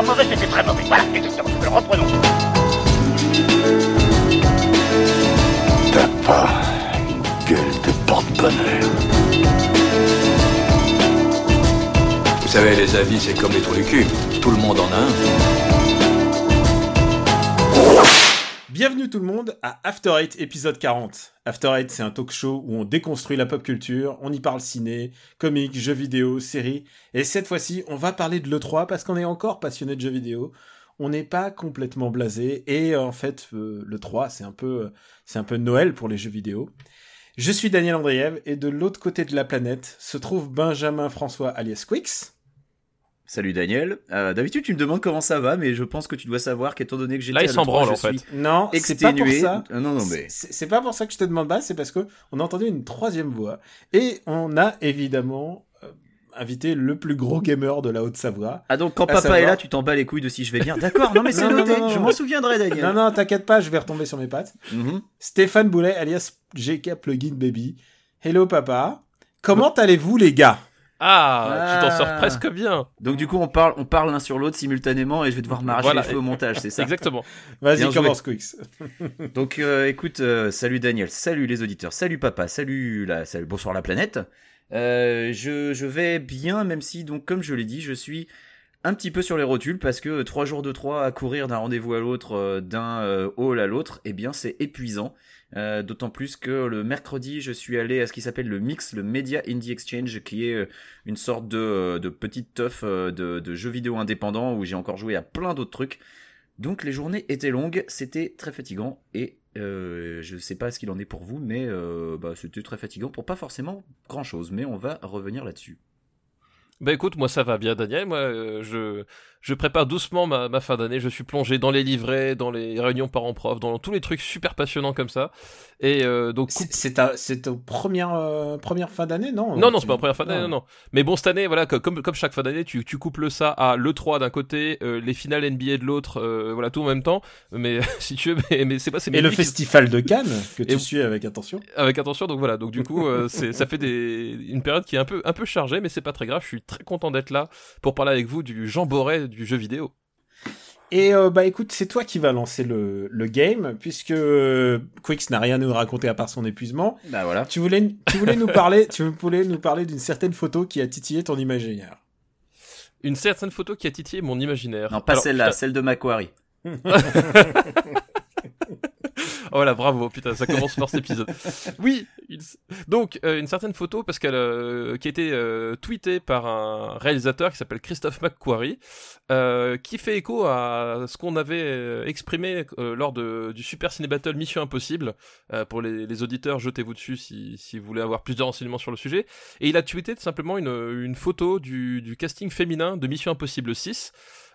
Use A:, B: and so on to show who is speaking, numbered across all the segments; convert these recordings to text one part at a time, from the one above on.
A: pas mauvais, c'était très mauvais. Voilà, exactement. Alors reprenons.
B: T'as pas une gueule de porte-bonheur.
C: Vous savez, les avis, c'est comme les trous du cul. Tout le monde en a un.
D: Bienvenue tout le monde à After Eight épisode 40. After Eight, c'est un talk show où on déconstruit la pop culture, on y parle ciné, comics, jeux vidéo, séries. Et cette fois-ci, on va parler de l'E3 parce qu'on est encore passionné de jeux vidéo. On n'est pas complètement blasé et en fait, euh, l'E3, c'est un peu, c'est un peu Noël pour les jeux vidéo. Je suis Daniel Andriev et de l'autre côté de la planète se trouve Benjamin François alias Quix.
E: Salut Daniel. Euh, D'habitude, tu me demandes comment ça va, mais je pense que tu dois savoir qu'étant donné que j'étais
F: Là, il s'en
E: l'E3,
F: branle, en fait.
D: Non, c'est pas pour ça.
E: Euh, non, non, mais
D: C'est pas pour ça que je te demande pas, c'est parce que on a entendu une troisième voix. Et on a évidemment euh, invité le plus gros gamer de la Haute-Savoie.
E: ah donc quand papa
D: savoir-
E: est là, tu t'en bats les couilles de si je vais bien. D'accord. Non mais c'est noté.
D: non, non,
E: je m'en souviendrai, Daniel.
D: Non, non, t'inquiète pas, je vais retomber sur mes pattes.
E: Mhm.
D: Stéphane Boulet, alias GK Plugin Baby. Hello papa. Comment allez-vous les gars?
F: Ah, tu t'en
E: Ah.
F: sors presque bien.
E: Donc du coup, on parle, on parle l'un sur l'autre simultanément et je vais devoir m'arracher
F: Voilà.
E: les cheveux au montage, c'est ça.
F: Exactement.
D: Vas-y, commence Quix.
E: Donc euh, écoute, euh, salut Daniel, salut les auditeurs, salut papa, salut la, salut, bonsoir la planète. Euh, je, je vais bien, même si donc comme je l'ai dit, je suis un petit peu sur les rotules parce que trois jours de trois à courir d'un rendez-vous à l'autre, d'un hall à l'autre, eh bien c'est épuisant. Euh, D'autant plus que le mercredi, je suis allé à ce qui s'appelle le Mix, le Media Indie Exchange, qui est euh, une sorte de, euh, petite teuf de, jeux vidéo indépendants où j'ai encore joué à plein d'autres trucs. Donc les journées étaient longues, c'était très fatigant et je sais pas ce qu'il en est pour vous, mais bah, c'était très fatigant pour pas forcément grand chose. Mais on va revenir là-dessus.
F: Bah écoute, moi ça va bien, Daniel. Moi, je je prépare doucement ma, ma fin d'année. Je suis plongé dans les livrets, dans les réunions parents-prof, dans tous les trucs super passionnants comme ça. Et euh, donc
D: C'est ta, c'est ta première, euh, première fin d'année, non
F: Non, non, c'est pas la première fin d'année, non, non. Mais bon, cette année, voilà, co- comme, comme chaque fin d'année, tu, tu couples ça à l'E3 d'un côté, euh, les finales NBA de l'autre, euh, voilà, tout en même temps. Mais si tu veux, mais, mais c'est pas, c'est
D: Et le festival de Cannes, que tu
F: Et-
D: suis avec attention.
F: avec attention, donc voilà, donc du coup, euh, c'est, ça fait des, une période qui est un peu, un peu chargée, mais c'est pas très grave. Je suis très content d'être là pour parler avec vous du Jean Boré du jeu vidéo.
D: Et euh, bah écoute, c'est toi qui vas lancer le, le game, puisque euh, Quix n'a rien à nous raconter à part son épuisement.
E: Bah voilà.
D: Tu voulais, tu voulais nous parler, tu voulais nous parler d'une certaine photo qui a titillé ton imaginaire.
F: Une certaine photo qui a titillé mon imaginaire.
E: Non, pas celle-là, celle de Macquarie.
F: Oh voilà, bravo, putain, ça commence fort cet épisode. Oui, donc euh, une certaine photo parce qu'elle euh, qui a été euh, tweetée par un réalisateur qui s'appelle Christophe McQuarrie, euh, qui fait écho à ce qu'on avait euh, exprimé euh, lors de, du Super Ciné Battle Mission Impossible. Euh, pour les, les auditeurs, jetez-vous dessus si, si vous voulez avoir plus de renseignements sur le sujet. Et il a tweeté tout simplement une, une photo du, du casting féminin de Mission Impossible 6.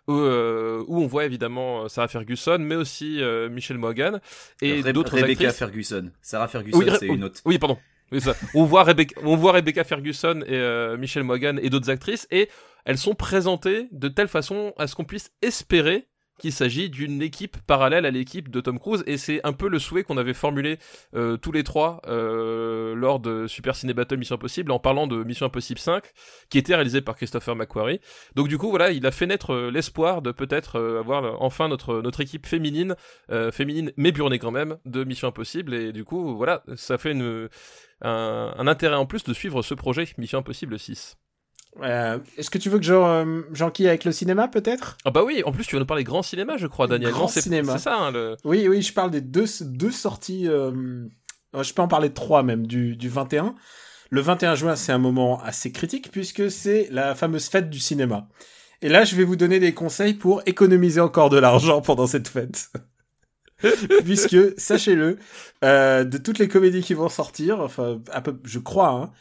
F: Où, euh, où on voit évidemment Sarah Ferguson, mais aussi euh, Michelle Morgan et
E: Re-
F: d'autres
E: Rebecca
F: actrices.
E: Ferguson. Sarah Ferguson,
F: Oui,
E: c'est une autre.
F: Oui, pardon. Oui, ça. on, voit Rebecca, on voit Rebecca Ferguson et euh, Michelle Morgan et d'autres actrices, et elles sont présentées de telle façon à ce qu'on puisse espérer qu'il s'agit d'une équipe parallèle à l'équipe de Tom Cruise, et c'est un peu le souhait qu'on avait formulé euh, tous les trois euh, lors de Super Ciné Battle Mission Impossible, en parlant de Mission Impossible 5, qui était réalisé par Christopher McQuarrie. Donc du coup, voilà, il a fait naître euh, l'espoir de peut-être avoir enfin notre, notre équipe féminine, féminine mais burnée quand même, de Mission Impossible, et du coup, voilà, ça fait un, un intérêt en plus de suivre ce projet Mission Impossible 6.
D: Euh, Est-ce que tu veux que euh, j'enquille avec le cinéma peut-être?
F: Ah bah oui, en plus tu vas nous parler grand cinéma, je crois, Daniel.
D: Grand
F: Non,
D: cinéma.
F: c'est ça, hein, le...
D: Oui, oui, je parle des deux, deux sorties. euh, je peux en parler de trois même, du, du 21. Le 21 juin, c'est un moment assez critique puisque c'est la fameuse fête du cinéma. Et là, je vais vous donner des conseils pour économiser encore de l'argent pendant cette fête. puisque, sachez-le, de toutes les comédies qui vont sortir, enfin, à peu, je crois, hein,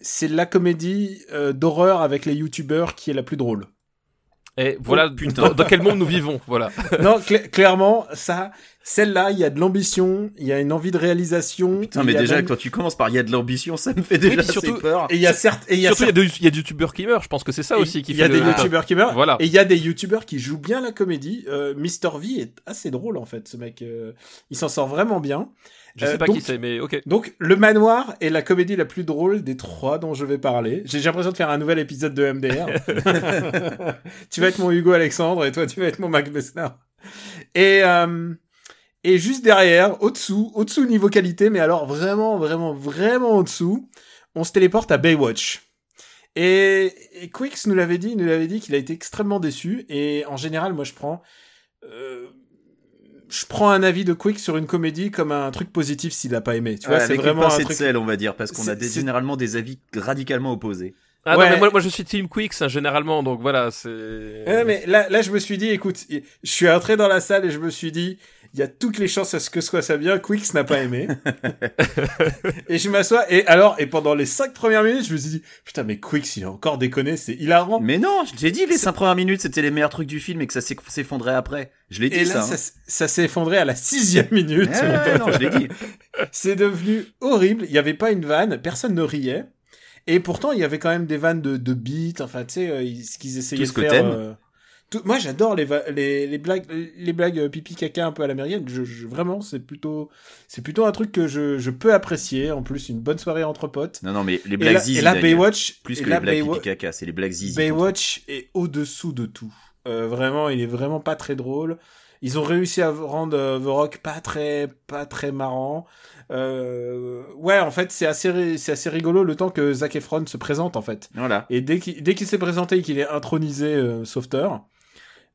D: c'est la comédie euh, d'horreur avec les youtubeurs qui est la plus drôle.
F: Et voilà
E: putain.
F: dans, dans quel monde nous vivons, voilà.
D: non, cla- clairement, ça, Celle-là, il y a de l'ambition, il y a une envie de réalisation.
E: Putain, mais déjà,
D: même-
E: quand tu commences par il y a de l'ambition, ça me fait déjà
F: surtout-
E: assez peur.
D: Et il y a certes, et il y a
F: Surtout, il y, a
D: certes-
F: des- il y a des youtubeurs qui meurent. Je pense que c'est ça aussi qui
D: il y a
F: fait
D: des youtubeurs qui meurent.
F: Voilà.
D: Et il y a des youtubeurs qui jouent bien la comédie. Euh, Mister V est assez drôle en fait, ce mec. euh, il s'en sort vraiment bien.
F: Je sais
D: Euh,
F: pas
D: donc-
F: qui c'est, mais ok.
D: Donc, Le Manoir est la comédie la plus drôle des trois dont je vais parler. J'ai j'ai l'impression de faire un nouvel épisode de MDR. tu vas être mon Hugo Alexandre et toi, tu vas être mon Mac Bessner. Et, euh, et juste derrière, au-dessous, au-dessous niveau qualité, mais alors vraiment, vraiment, vraiment au-dessous, on se téléporte à Baywatch. Et, et Quicks nous l'avait dit, il nous l'avait dit qu'il a été extrêmement déçu. Et en général, moi, je prends, euh, je prends un avis de Quick sur une comédie comme un truc positif s'il a pas aimé. Tu vois,
E: Ouais,
D: c'est
E: avec
D: vraiment
E: une
D: un
E: pincée de
D: truc.
E: sel, on va dire, parce qu'on a des- généralement des avis radicalement opposés.
F: Ah
D: Ouais.
F: non, mais moi, moi je suis Team Quicks hein, généralement, donc voilà, c'est.
D: Ouais, mais là, là, je me suis dit, écoute, je suis entré dans la salle et je me suis dit, il y a toutes les chances à ce que ce soit ça bien. Quicks n'a pas aimé. et je m'assois et alors, et pendant les cinq premières minutes, je me suis dit, putain, mais Quicks, il a encore déconné, c'est hilarant.
E: Mais non, j'ai dit les cinq premières minutes, c'était les meilleurs trucs du film et que ça s'eff- s'effondrait après. Je l'ai dit
D: Et
E: ça.
D: là,
E: hein.
D: ça, ça s'est effondré à la sixième minute.
E: Ouais, ouais, non, je l'ai dit.
D: C'est devenu horrible. Il n'y avait pas une vanne, personne ne riait. Et pourtant, il y avait quand même des vannes de, de beats, enfin, tu sais, euh, ce qu'ils essayaient
E: Tout ce
D: de
E: que
D: faire. euh, tout- Moi, j'adore les, les, les blagues, les blagues euh, pipi caca un peu à l'américaine. Je, je- vraiment, c'est plutôt, c'est plutôt un truc que je, je peux apprécier. En plus, une bonne soirée entre potes.
E: Non, non, mais les
D: Et
E: blagues
D: là,
E: zizi,
D: et
E: Daniel.
D: Baywatch,
E: Plus
D: et
E: que les blagues
D: Baywa-
E: pipi caca, c'est les blagues zizi.
D: Baywatch est au-dessous de tout. Euh, vraiment, il est vraiment pas très drôle. Ils ont réussi à rendre euh, The Rock pas très, pas très marrant. Euh, ouais, en fait, c'est assez, c'est assez rigolo le temps que Zac Efron se présente, en fait.
E: Voilà.
D: Et dès qu'il, dès qu'il s'est présenté et qu'il est intronisé euh, sauveteur,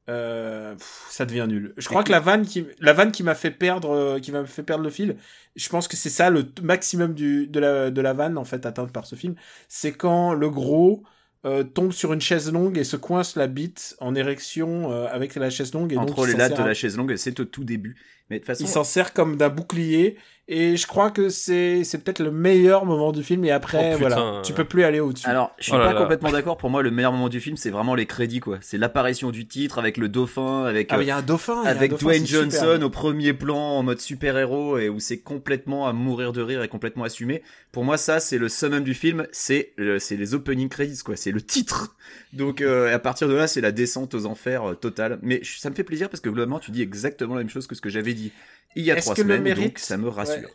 D: euh, pff, ça devient nul. Je crois que la vanne qui, la vanne qui m'a fait perdre, euh, qui m'a fait perdre le fil, je pense que c'est ça le maximum du, de la, de la vanne, en fait, atteinte par ce film. C'est quand le gros, euh, tombe sur une chaise longue et se coince la bite en érection euh, avec la chaise longue et donc
E: Entre
D: il
E: les lattes de la chaise longue, c'est au tout début. Mais de toute façon,
D: il s'en sert comme d'un bouclier et je crois que c'est c'est peut-être le meilleur moment du film et après
F: Oh, putain.
D: voilà tu peux plus aller au-dessus
E: Alors, je suis
F: Oh là
E: pas
F: là.
E: complètement d'accord. Pour moi, le meilleur moment du film, c'est vraiment les crédits, quoi. C'est l'apparition du titre avec le dauphin, avec
D: ah
E: euh,
D: y a un dauphin un
E: avec
D: dauphin,
E: Dwayne
D: super.
E: Johnson au premier plan en mode super-héros et où c'est complètement à mourir de rire et complètement assumé. Pour moi, ça, c'est le summum du film. C'est le- c'est les opening credits, quoi. C'est le titre. Donc, euh, à partir de là, c'est la descente aux enfers euh, totale. Mais je- ça me fait plaisir parce que globalement, tu dis exactement la même chose que ce que j'avais dit il y a
D: Est-ce
E: trois
D: que le
E: semaines.
D: mérite-
E: Donc, ça me rassure.
D: Ouais.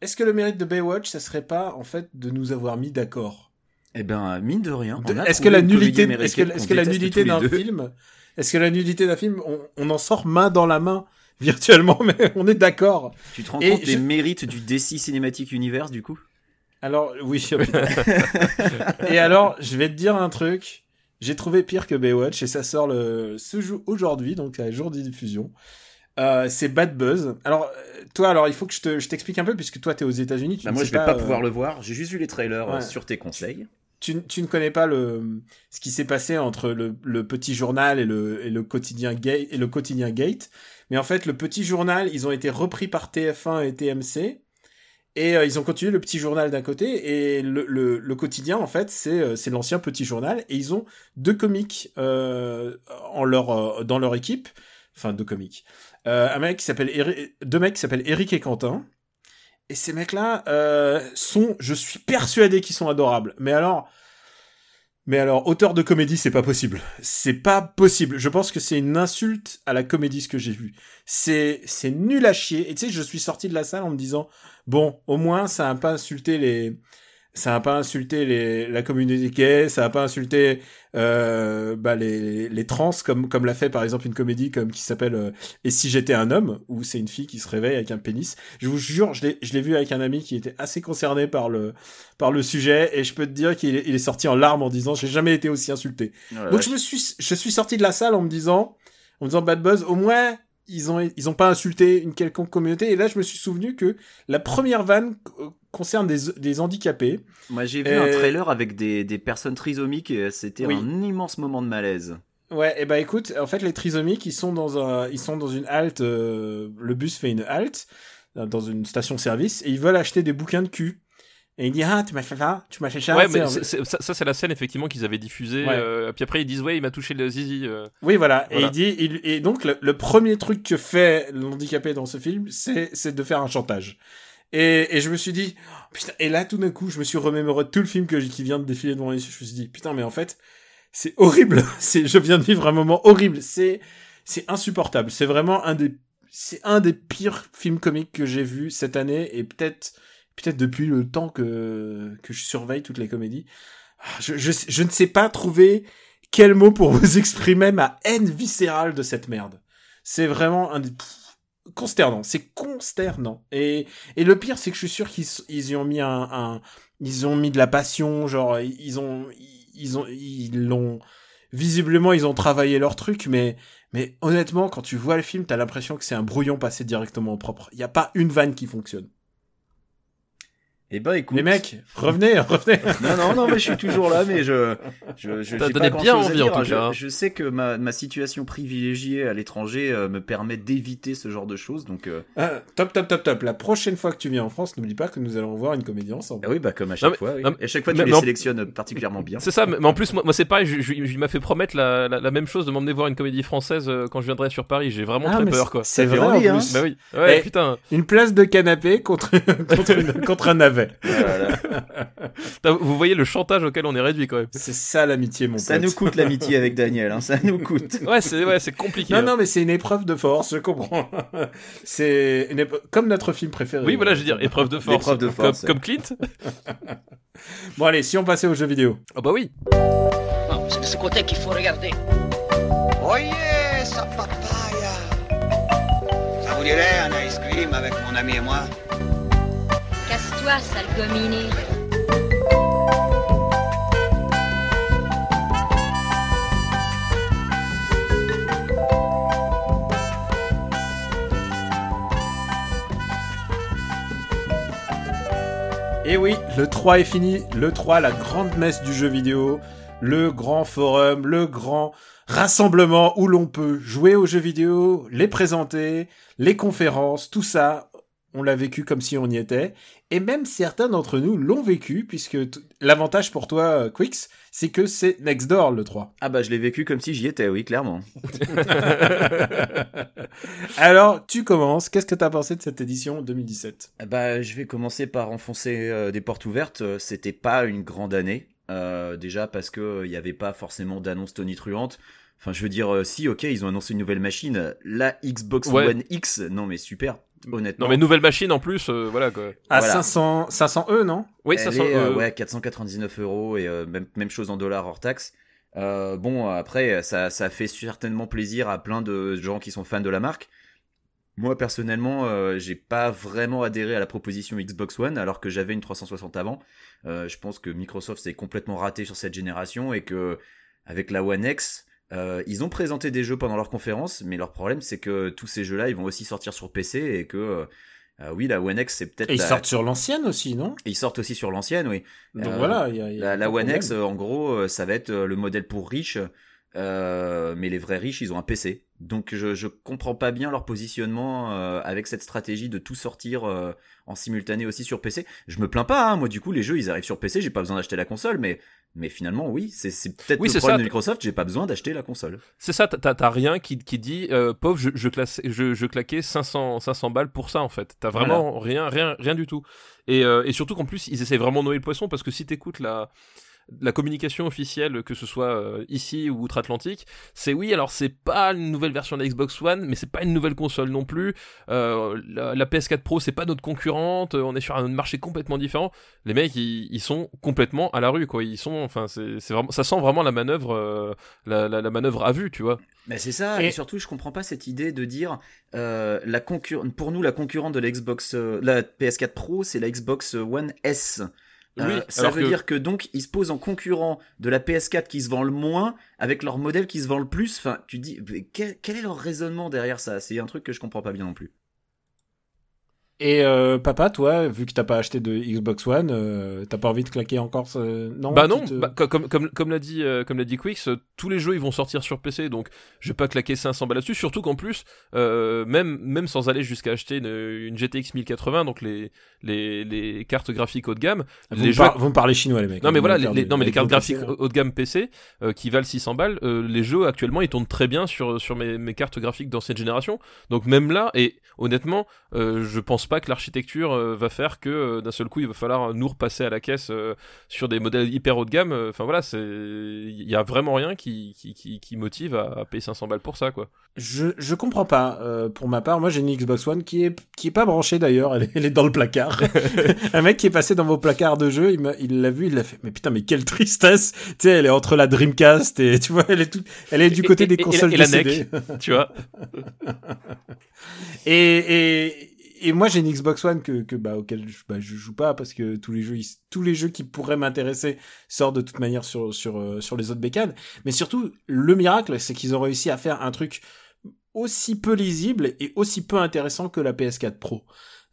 D: est-ce que le mérite de Baywatch ça serait pas en fait de nous avoir mis d'accord?
E: Eh ben, mine de rien.
D: Est-ce que la nullité est-ce que, que la d'un film est-ce que la nullité d'un film on, on en sort main dans la main virtuellement mais on est d'accord
E: Tu te rends
D: Et
E: compte des mérites du DC Cinematic Universe, du coup?
D: Alors, oui, oh et alors, je vais te dire un truc. J'ai trouvé pire que Baywatch et ça sort le, ce jour, aujourd'hui, donc à jour de diffusion. Euh, c'est Bad Buzz. Alors, euh, toi, alors, il faut que je te- je t'explique un peu puisque toi, t'es aux États-Unis. Tu
E: Bah,
D: ne
E: moi, je vais pas,
D: euh,
E: pouvoir le voir. J'ai juste vu les trailers
D: Ouais.
E: sur tes conseils.
D: tu, tu ne connais pas le, ce qui s'est passé entre le, le petit journal et le, et le quotidien Gate, et le quotidien Gate. Mais en fait, le petit journal, ils ont été repris par TF1 et TMC. Et euh, ils ont continué le petit journal d'un côté et le, le, le quotidien en fait c'est c'est l'ancien petit journal et ils ont deux comiques euh, en leur euh, dans leur équipe enfin deux comiques euh, un mec qui s'appelle deux mecs qui s'appellent Eric et Quentin et ces mecs là euh, sont je suis persuadé qu'ils sont adorables mais alors mais alors, auteur de comédie, c'est pas possible. C'est pas possible. Je pense que c'est une insulte à la comédie ce que j'ai vu. C'est c'est nul à chier. Et tu sais, je suis sorti de la salle en me disant bon, au moins ça a pas insulté les ça a pas insulté les la communauté gay, ça a pas insulté euh, bah les les trans comme comme l'a fait par exemple une comédie comme qui s'appelle euh, Et si j'étais un homme où c'est une fille qui se réveille avec un pénis. Je vous jure, je l'ai je l'ai vu avec un ami qui était assez concerné par le par le sujet et je peux te dire qu'il est, il est sorti en larmes en disant j'ai jamais été aussi insulté. Donc je me suis je suis sorti de la salle en me disant en me disant Bad Buzz au moins ils ont ils ont pas insulté une quelconque communauté et là je me suis souvenu que la première vanne euh, concerne des des handicapés.
E: Moi, j'ai vu
D: Euh,
E: un trailer avec des, des personnes trisomiques et c'était
D: Oui.
E: un immense moment de malaise.
D: Ouais, et bah écoute, en fait les trisomiques ils sont dans un ils sont dans une halte euh, le bus fait une halte euh, dans une station service et ils veulent acheter des bouquins de cul. Et il dit ah tu m'as fait ça, tu m'as fait ça.
F: Ouais, mais
D: en-
F: c'est- c'est- ça, ça, c'est la scène effectivement qu'ils avaient diffusée.
D: Ouais.
F: euh, puis après ils disent ouais, il m'a touché le zizi. euh.
D: Oui, voilà. Et il dit, il- et donc le, le premier truc que fait l'handicapé dans ce film, c'est c'est de faire un chantage. Et, je me suis dit, putain. Et là, tout d'un coup, je me suis remémoré tout le film que, qui vient de défiler devant les yeux. Je me suis dit, putain, mais en fait, c'est horrible. C'est, je viens de vivre un moment horrible. C'est, c'est insupportable. C'est vraiment un des, c'est un des pires films comiques que j'ai vu cette année et peut-être, peut-être depuis le temps que que je surveille toutes les comédies. Ah, Je, je, ne sais pas trouver quel mot pour vous exprimer ma haine viscérale de cette merde. C'est vraiment un des consternant. C'est consternant. Et et le pire, c'est que je suis sûr qu'ils ils y ont mis un, un ils ont mis de la passion, genre ils ont ils ont ils l'ont visiblement ils ont travaillé leur truc, mais mais honnêtement, quand tu vois le film, t'as l'impression que c'est un brouillon passé directement au propre. Il y a pas une vanne qui fonctionne.
E: Eh ben écoute.
D: Les mecs, revenez, revenez.
E: Non, non, non, mais je suis toujours là, mais je. je, je
F: donné
E: pas
F: bien envie, en tout
E: Je-
F: cas.
E: Je, sais que ma, ma situation privilégiée à l'étranger euh, me permet d'éviter ce genre de choses, donc. euh,
D: Ah, top, top, top, top. La prochaine fois que tu viens en France, n'oublie pas que nous allons voir une comédie ensemble.
E: ah oui, bah comme à chaque fois. oui.
F: non,
E: Et à chaque fois, tu
F: mais-
E: les
F: en-
E: sélectionnes particulièrement bien.
F: C'est ça, mais mais en plus moi, moi c'est pareil. Je, m'a fait promettre la, la, la même chose de m'emmener voir une comédie française euh, quand je viendrai sur Paris. J'ai vraiment
D: Ah,
F: très peur quoi.
D: C'est vrai,
E: hein.
F: Bah oui. Ouais, putain.
D: Une place de canapé contre, contre, une- contre un navet.
E: Voilà.
F: Vous voyez le chantage auquel on est réduit quand même.
D: C'est ça l'amitié, mon
E: Ça
D: pote.
E: nous coûte l'amitié avec Daniel, hein, ça nous coûte.
F: Ouais, c'est ouais, c'est compliqué.
D: Non,
F: hein.
D: non, mais c'est une épreuve de force, je comprends. c'est comme notre film préféré.
F: Oui, voilà, je veux dire, épreuve de force.
E: Épreuve de force,
F: Comme, comme Clint.
D: Bon, allez, si on passait aux jeux vidéo.
F: Ah bah oui.
G: C'est de ce côté qu'il faut regarder.
H: Oyez, sa papaya Ça vous dirait un ice cream avec mon ami et moi?
D: Et oui, le 3 est fini. Le 3, la grande messe du jeu vidéo. Le grand forum, le grand rassemblement où l'on peut jouer aux jeux vidéo, les présenter, les conférences, tout ça. On l'a vécu comme si on y était. Et même certains d'entre nous l'ont vécu, puisque t- l'avantage pour toi, euh, Quix, c'est que c'est next door le 3.
E: Ah bah je l'ai vécu comme si j'y étais, oui, clairement.
D: Alors, tu commences. Qu'est-ce que t'as pensé de cette édition 2017
E: Ah Bah, je vais commencer par enfoncer euh, des portes ouvertes. Euh, C'était pas une grande année. Euh, déjà parce que il n'y avait pas forcément d'annonce tonitruante. Enfin, je veux dire, euh, si, ok, ils ont annoncé une nouvelle machine, la Xbox
F: Ouais.
E: One X. Non, mais super, honnêtement.
F: Non mais nouvelle machine en plus, euh, voilà quoi.
D: À
E: Voilà.
D: 500, 500 E, non?
F: Oui,
E: Elle
F: ça sent.
E: est, euh,
F: euh,
E: ouais, 499 euros et euh, même, même chose en dollars hors taxe. Euh, bon, après, ça, ça fait certainement plaisir à plein de gens qui sont fans de la marque. Moi, personnellement, euh, j'ai pas vraiment adhéré à la proposition Xbox One alors que j'avais une 360 avant. Euh, je pense que Microsoft s'est complètement raté sur cette génération et que avec la One X, euh, ils ont présenté des jeux pendant leur conférence, mais leur problème c'est que tous ces jeux-là, ils vont aussi sortir sur PC et que euh, euh, oui, la One X c'est peut-être
D: Et ils
E: la-
D: sortent sur l'ancienne aussi, non?
E: Ils sortent aussi sur l'ancienne, oui.
D: Donc
E: Euh,
D: voilà, il y a, y a
E: La, la One
D: problème.
E: X, en gros, euh, ça va être le modèle pour riches, euh, mais les vrais riches, ils ont un PC. Donc je, je comprends pas bien leur positionnement euh, avec cette stratégie de tout sortir euh, en simultané aussi sur PC. Je me plains pas, hein, moi du coup les jeux ils arrivent sur PC, j'ai pas besoin d'acheter la console, mais mais finalement oui, c'est peut-être
F: Oui,
E: le
F: c'est
E: problème
F: ça.
E: de Microsoft, j'ai pas besoin d'acheter la console.
F: C'est ça, t'as- rien qui, qui dit, euh, pauvre, je, je, classe, je, je claquais 500, 500 balles pour ça en fait. T'as vraiment rien, rien, rien du tout. Et, euh, et surtout qu'en plus, ils essaient vraiment de noyer le poisson parce que si t'écoutes la, la communication officielle, que ce soit euh, ici ou outre-Atlantique, c'est oui, alors c'est pas une nouvelle version de la Xbox One, mais c'est pas une nouvelle console non plus. Euh, la, la PS4 Pro, c'est pas notre concurrente, on est sur un marché complètement différent. Les mecs, ils, ils sont complètement à la rue, quoi. Ils sont, enfin, c'est vraiment, ça sent vraiment la manœuvre, euh, la, la, la manœuvre à vue, tu vois.
E: Mais c'est ça, et...
D: Et-
E: surtout je comprends pas cette idée de dire euh, la concur... pour nous la concurrente de la Xbox, euh, la PS4 Pro, c'est la Xbox One S. Euh,
F: Oui,
E: ça veut
F: que-
E: dire que donc ils se posent en concurrent de la PS4 qui se vend le moins avec leur modèle qui se vend le plus. Enfin, tu dis quel, quel est leur raisonnement derrière ça? C'est un truc que je comprends pas bien non plus.
D: Et euh, papa, toi, vu que t'as pas acheté de Xbox One, euh, t'as pas envie de claquer encore ce... Non.
F: Bah non, bah, co- comme, comme, comme l'a dit, euh, comme l'a dit Quix, euh, tous les jeux ils vont sortir sur PC, donc je vais pas claquer 500 balles là-dessus. Surtout qu'en plus, euh, même même sans aller jusqu'à acheter une, une GTX 1080, donc les les, les cartes graphiques haut de gamme,
D: vous,
F: les
D: me
F: jeux
D: par- vous me parlez chinois les mecs.
F: Non
D: hein,
F: mais
D: vous
F: voilà, les, non mais les cartes graphiques
D: PC, hein.
F: haut de gamme PC euh, qui valent 600 balles, euh, les jeux actuellement ils tournent très bien sur sur mes, mes cartes graphiques d'ancienne génération. Donc même là et honnêtement, euh, je pense pas que l'architecture euh, va faire que euh, d'un seul coup il va falloir nous repasser à la caisse euh, sur des modèles hyper haut de gamme. Enfin voilà, c'est il y a vraiment rien qui qui, qui, qui motive à, à payer 500 balles pour ça quoi.
D: Je, je comprends pas. pour ma part, moi j'ai une Xbox One qui est qui est pas branchée d'ailleurs. Elle, est- elle est dans le placard. un mec qui est passé dans vos placards de jeu, il l'a vu, il l'a fait. Mais putain, mais quelle tristesse. Tu sais, elle est entre la Dreamcast et tu vois, elle est tout, elle est du côté
F: et-
D: des
F: et- et la-
D: consoles
F: et la
D: décédées.
F: tu vois.
D: Et, et, moi j'ai une Xbox One que, bah, auquel je, bah, joue pas parce que tous les jeux, tous les jeux qui pourraient m'intéresser sortent de toute manière sur, sur, euh, sur les autres bécanes. Mais surtout, le miracle, c'est qu'ils ont réussi à faire un truc aussi peu lisible et aussi peu intéressant que la PS4 Pro.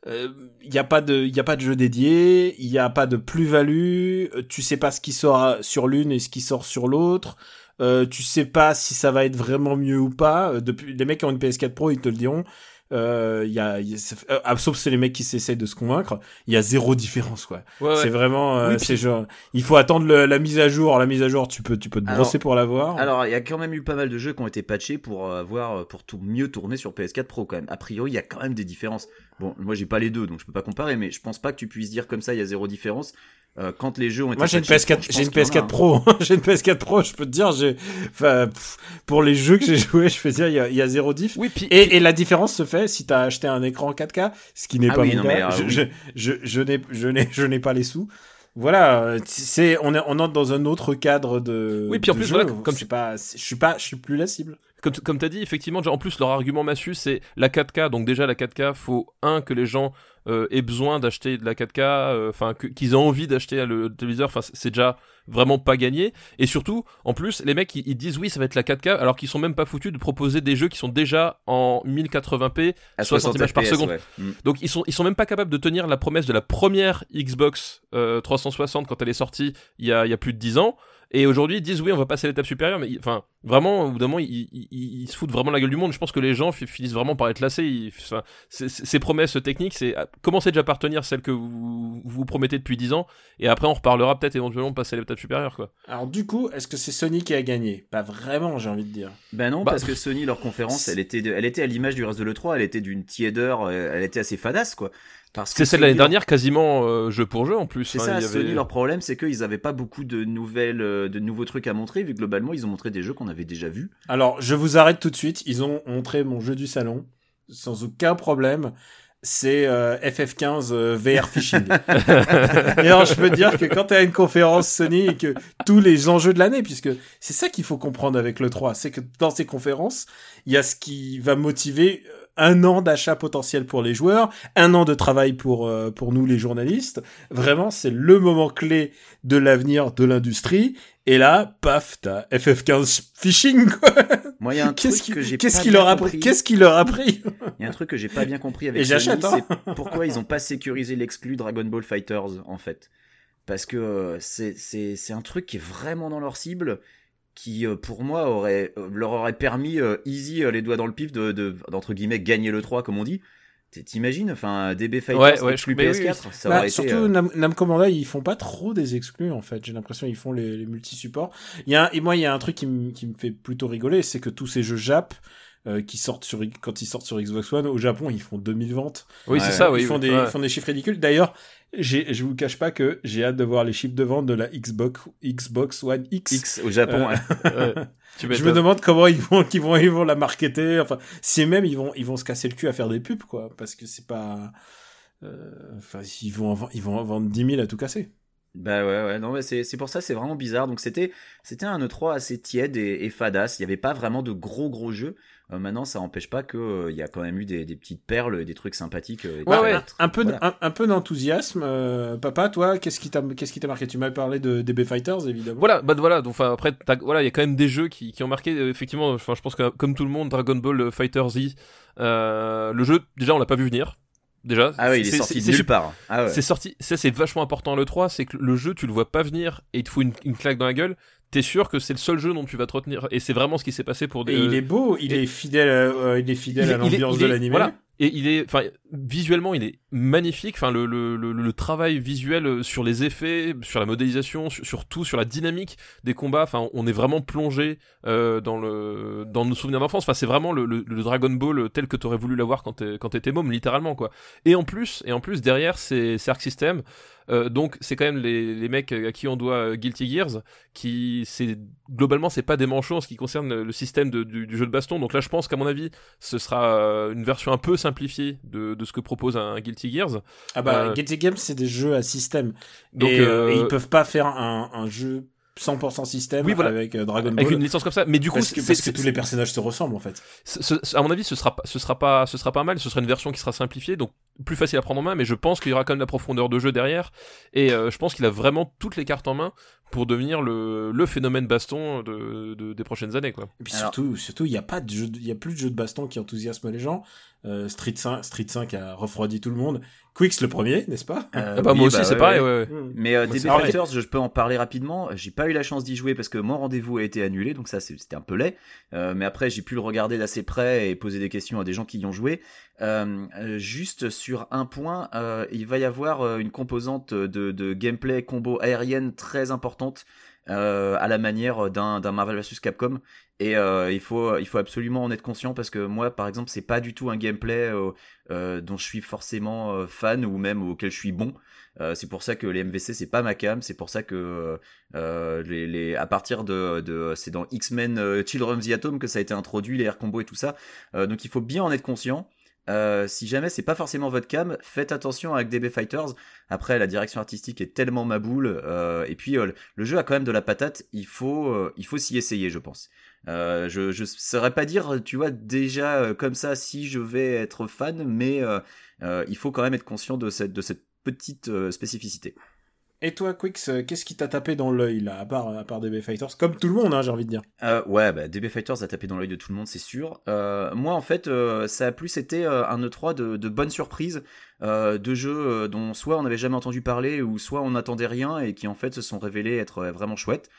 D: Il n'y a pas de, y a pas de jeu dédié, il n'y a pas de plus-value. euh, Tu sais pas ce qui sort sur l'une et ce qui sort sur l'autre. Euh, tu sais pas si ça va être vraiment mieux ou pas. Euh, Depuis, les mecs qui ont une PS4 Pro, ils te le diront. Euh, y a, y a- euh, sauf c'est les mecs qui s'essayent de se convaincre, il y a zéro différence quoi.
F: Ouais, ouais.
D: C'est vraiment, euh,
E: Oui,
D: c'est genre, il faut attendre le- la mise à jour. La mise à jour, tu peux, tu peux te
E: Alors-
D: brosser pour l'avoir.
E: Alors, il y a quand même eu pas mal de jeux qui ont été patchés pour avoir pour tout mieux tourner sur PS4 Pro quand même. A priori, il y a quand même des différences. Bon, moi j'ai pas les deux, donc je peux pas comparer, mais je pense pas que tu puisses dire comme ça, il y a zéro différence. Euh, quand les jeux ont été
D: Moi j'ai une
E: patchés,
D: PS4,
E: je
D: j'ai une
E: qu'il y en a,
D: PS4
E: hein.
D: Pro, j'ai une PS4 Pro, je peux te dire, j'ai, enfin, pff, pour les jeux que j'ai joués, je peux dire, il y a, il y a zéro diff.
F: Oui, puis
D: Et, et la différence se fait si t'as acheté un écran 4K, ce qui n'est
E: Ah
D: pas
E: oui,
D: mon
E: non, mais,
D: cas. je,
E: oui.
D: je, je, je n'ai, je n'ai, je n'ai pas les sous. Voilà, c'est, on est, on entre dans un autre cadre de.
F: Oui, puis en plus,
D: jeu.
F: voilà, comme
D: c'est pas, c'est- je suis pas, je suis plus la cible.
F: Comme, comme tu as dit, effectivement, déjà, en plus, leur argument massu, c'est la 4K. Donc, déjà, la 4K, faut, un, que les gens euh, aient besoin d'acheter de la 4K, euh, enfin, qu'ils aient envie d'acheter le téléviseur, enfin, c'est- déjà vraiment pas gagné. Et surtout, en plus, les mecs, ils, ils disent oui, ça va être la 4K, alors qu'ils sont même pas foutus de proposer des jeux qui sont déjà en 1080p,
E: À
F: 60 images par seconde.
E: ouais. Mm.
F: Donc ils sont ils sont même pas capables de tenir la promesse de la première Xbox euh, 360 quand elle est sortie il y a il y a plus de 10 ans et aujourd'hui ils disent oui on va passer à l'étape supérieure mais enfin vraiment au bout d'un moment ils, ils, ils- ils se foutent vraiment la gueule du monde je pense que les gens fi- finissent vraiment par être lassés Ils- enfin, c'est- c'est- ces promesses techniques c'est ah, commencez déjà par tenir celles que vous vous promettez depuis 10 ans et après on reparlera peut-être éventuellement de passer à l'étape supérieure quoi
D: Alors du coup, est-ce que c'est Sony qui a gagné? Pas vraiment, j'ai envie de dire.
E: Ben non,
F: Bah,
E: parce que Sony, leur conférence, elle était, de- elle était à l'image du reste de l'E3, elle était d'une tiédeur, euh, elle était assez fadasse, quoi. Parce que
F: c'est celle de l'année dernière quasiment euh, jeu pour jeu en plus
E: C'est
F: Enfin,
E: ça,
F: il y avait-
E: Sony, leur problème, c'est qu'ils avaient pas beaucoup de nouvelles, euh, de nouveaux trucs à montrer, vu que globalement, ils ont montré des jeux qu'on avait déjà vus.
D: Alors, je vous arrête tout de suite. Ils ont montré mon jeu du salon sans aucun problème. C'est euh, FF15 euh, VR phishing. et alors, je peux te dire que quand tu as une conférence Sony et que tous les enjeux de l'année, puisque c'est ça qu'il faut comprendre avec le 3, c'est que dans ces conférences, il y a ce qui va motiver euh, un an d'achat potentiel pour les joueurs, un an de travail pour euh, pour nous les journalistes. Vraiment, c'est le moment clé de l'avenir de l'industrie. Et là, paf, t'as FF15 phishing. Quoi.
E: Moi, il y a un
D: Qu'est-ce
E: truc
D: qui,
E: que j'ai
D: qu'est-ce qu'il leur a
E: compris.
D: pris Qu'est-ce qu'il leur a pris?
E: Il y a un truc que j'ai pas bien compris avec
D: Et j'achète, hein.
E: c'est pourquoi ils ont pas sécurisé l'exclu Dragon Ball Fighters, en fait. Parce que euh, c'est, c'est, c'est un truc qui est vraiment dans leur cible, qui, euh, pour moi, aurait, euh, leur aurait permis euh, easy, euh, les doigts dans le pif, de, de, d'entre guillemets, gagner le 3, comme on dit. T'imagines Enfin, DB Fighters
F: Ouais, ouais,
E: exclu
F: je- mais oui,
E: PS4,
F: oui.
E: ça
D: Bah,
E: aurait été...
D: surtout
E: euh,
D: Nam- ils font pas trop des exclus en fait. J'ai l'impression qu'ils font les, les multi-supports. Il y a un- et moi, il y a un truc qui, me- qui me fait plutôt rigoler, c'est que tous ces jeux Jap euh, qui sortent sur quand ils sortent sur Xbox One au Japon, ils font 2000 ventes.
F: oui
E: Ouais,
F: c'est ça oui
D: ils font
F: oui,
D: des
F: ouais.
D: ils font des chiffres ridicules. D'ailleurs, je vous cache pas que j'ai hâte de voir les chiffres de vente de la Xbox Xbox One X.
E: X au Japon,
D: Euh,
E: ouais.
F: Ouais. Tu
D: Je me demande comment ils vont, qu'ils vont, ils vont la marketer. Enfin, si même ils vont, ils vont se casser le cul à faire des pubs, quoi, parce que c'est pas. euh, Enfin, ils vont, ils vont en vendre 10 000 à tout casser.
E: Bah ouais, ouais, non, mais c'est c'est pour ça, c'est vraiment bizarre. Donc c'était c'était un E3 assez tiède et, et fadasse. Il n'y avait pas vraiment de gros gros jeux. Euh, maintenant, ça n'empêche pas qu'il y a quand même eu des, des petites perles, des trucs sympathiques. euh, et
F: Ouais, ouais.
D: Un peu,
E: Voilà.
D: un, un peu d'enthousiasme, euh, papa. Toi, qu'est-ce qui t'a, qu'est-ce qui t'a marqué? Tu m'as parlé de DB Fighters, évidemment.
F: Voilà, bah voilà, donc enfin après t'as- voilà, il y a quand même des jeux qui, qui ont marqué euh, effectivement, enfin je pense que comme tout le monde Dragon Ball euh, Fighter Z euh, le jeu déjà on l'a pas vu venir. Déjà,
E: Ah oui, il est,
F: c'est-
E: sorti de nulle part. Ah ouais.
F: C'est sorti, ça c'est vachement important le 3, c'est que le jeu tu le vois pas venir et il te fout une, une claque dans la gueule. T'es sûr que c'est le seul jeu dont tu vas te retenir et c'est vraiment ce qui s'est passé pour des.
D: Et il est beau, il
F: et-
D: est fidèle, euh, il est fidèle
F: il est-
D: à l'ambiance de l'anime.
F: Voilà. Et il est, enfin, visuellement, il est magnifique. Enfin, le, le, le, le travail visuel euh, sur les effets, sur la modélisation, sur, sur tout, sur la dynamique des combats. Enfin, on est vraiment plongé euh, dans le dans nos souvenirs d'enfance. Enfin, c'est vraiment le, Dragon Ball tel que t'aurais voulu l'avoir quand t'étais môme, littéralement quoi. Et en plus, et en plus derrière, c'est Arc System. Euh, donc c'est quand même les, les mecs à qui on doit euh, Guilty Gears, qui c'est globalement c'est pas des manchots en ce qui concerne le système de- du, du jeu de baston. Donc là je pense qu'à mon avis ce sera euh, une version un peu simplifiée de, de ce que propose un Guilty Gears.
D: Ah bah,
F: Euh,
D: Guilty Games, c'est des jeux à système.
F: Donc,
D: et, euh,
F: euh,
D: et ils peuvent pas faire un, un jeu 100% système
F: Oui, voilà.
D: avec euh, Dragon
F: avec
D: Ball.
F: une licence comme ça. Mais du coup,
D: parce que,
F: c'est-
D: parce que tous les personnages se ressemblent en fait.
F: ce- ce- à mon avis, ce sera pas, ce sera pas, ce sera pas mal. Ce sera une version qui sera simplifiée, donc plus facile à prendre en main. Mais je pense qu'il y aura quand même de la profondeur de jeu derrière, et euh, je pense qu'il a vraiment toutes les cartes en main pour devenir le, le phénomène baston de, de- des prochaines années, quoi.
D: Et puis
E: Alors-
D: surtout, surtout, il y a pas de jeu, de- il y a plus de jeu de baston qui enthousiasme les gens. Euh, Street 5, Street 5 a refroidi tout le monde. Quicks le premier, n'est-ce pas
E: Euh,
F: Ah bah,
E: oui,
F: moi aussi,
E: bah
F: c'est
E: ouais,
F: pareil.
E: ouais.
F: ouais, ouais.
E: Mais euh, DB. Fighters, je, je peux en parler rapidement. J'ai pas eu la chance d'y jouer parce que mon rendez-vous a été annulé, donc ça c'est- c'était un peu laid. Euh, mais après, j'ai pu le regarder d'assez près et poser des questions à des gens qui y ont joué. Euh, euh, juste sur un point, euh, il va y avoir une composante de, gameplay combo aérienne très importante. à la manière d'un Marvel vs Capcom et il faut il faut absolument en être conscient parce que moi par exemple c'est pas du tout un gameplay dont je suis forcément fan ou même auquel je suis bon c'est pour ça que les MVC c'est pas ma cam, c'est pour ça que les, à partir de, c'est dans X-Men Children of the Atom que ça a été introduit les air combos et tout ça. Donc il faut bien en être conscient. Euh, si jamais c'est pas forcément votre cam, faites attention avec DB Fighters. Après, la direction artistique est tellement ma boule, euh, et puis euh, le jeu a quand même de la patate. Il faut, s'y essayer, je pense. Je, je saurais pas dire, tu vois, déjà comme ça si je vais être fan, mais il faut quand même être conscient de cette, petite spécificité.
D: Et toi, Quicks, euh, qu'est-ce qui t'a tapé dans l'œil là, à part, à part DB Fighters? Comme tout le monde, hein, j'ai envie de dire.
E: Euh, ouais, bah, DB Fighters a tapé dans l'œil de tout le monde, c'est sûr. Euh, moi, en fait, euh, ça a plus été euh, un E3 de, de bonnes surprises, euh, de jeux euh, dont soit on n'avait jamais entendu parler, ou soit on n'attendait rien et qui en fait se sont révélés être euh, vraiment chouettes.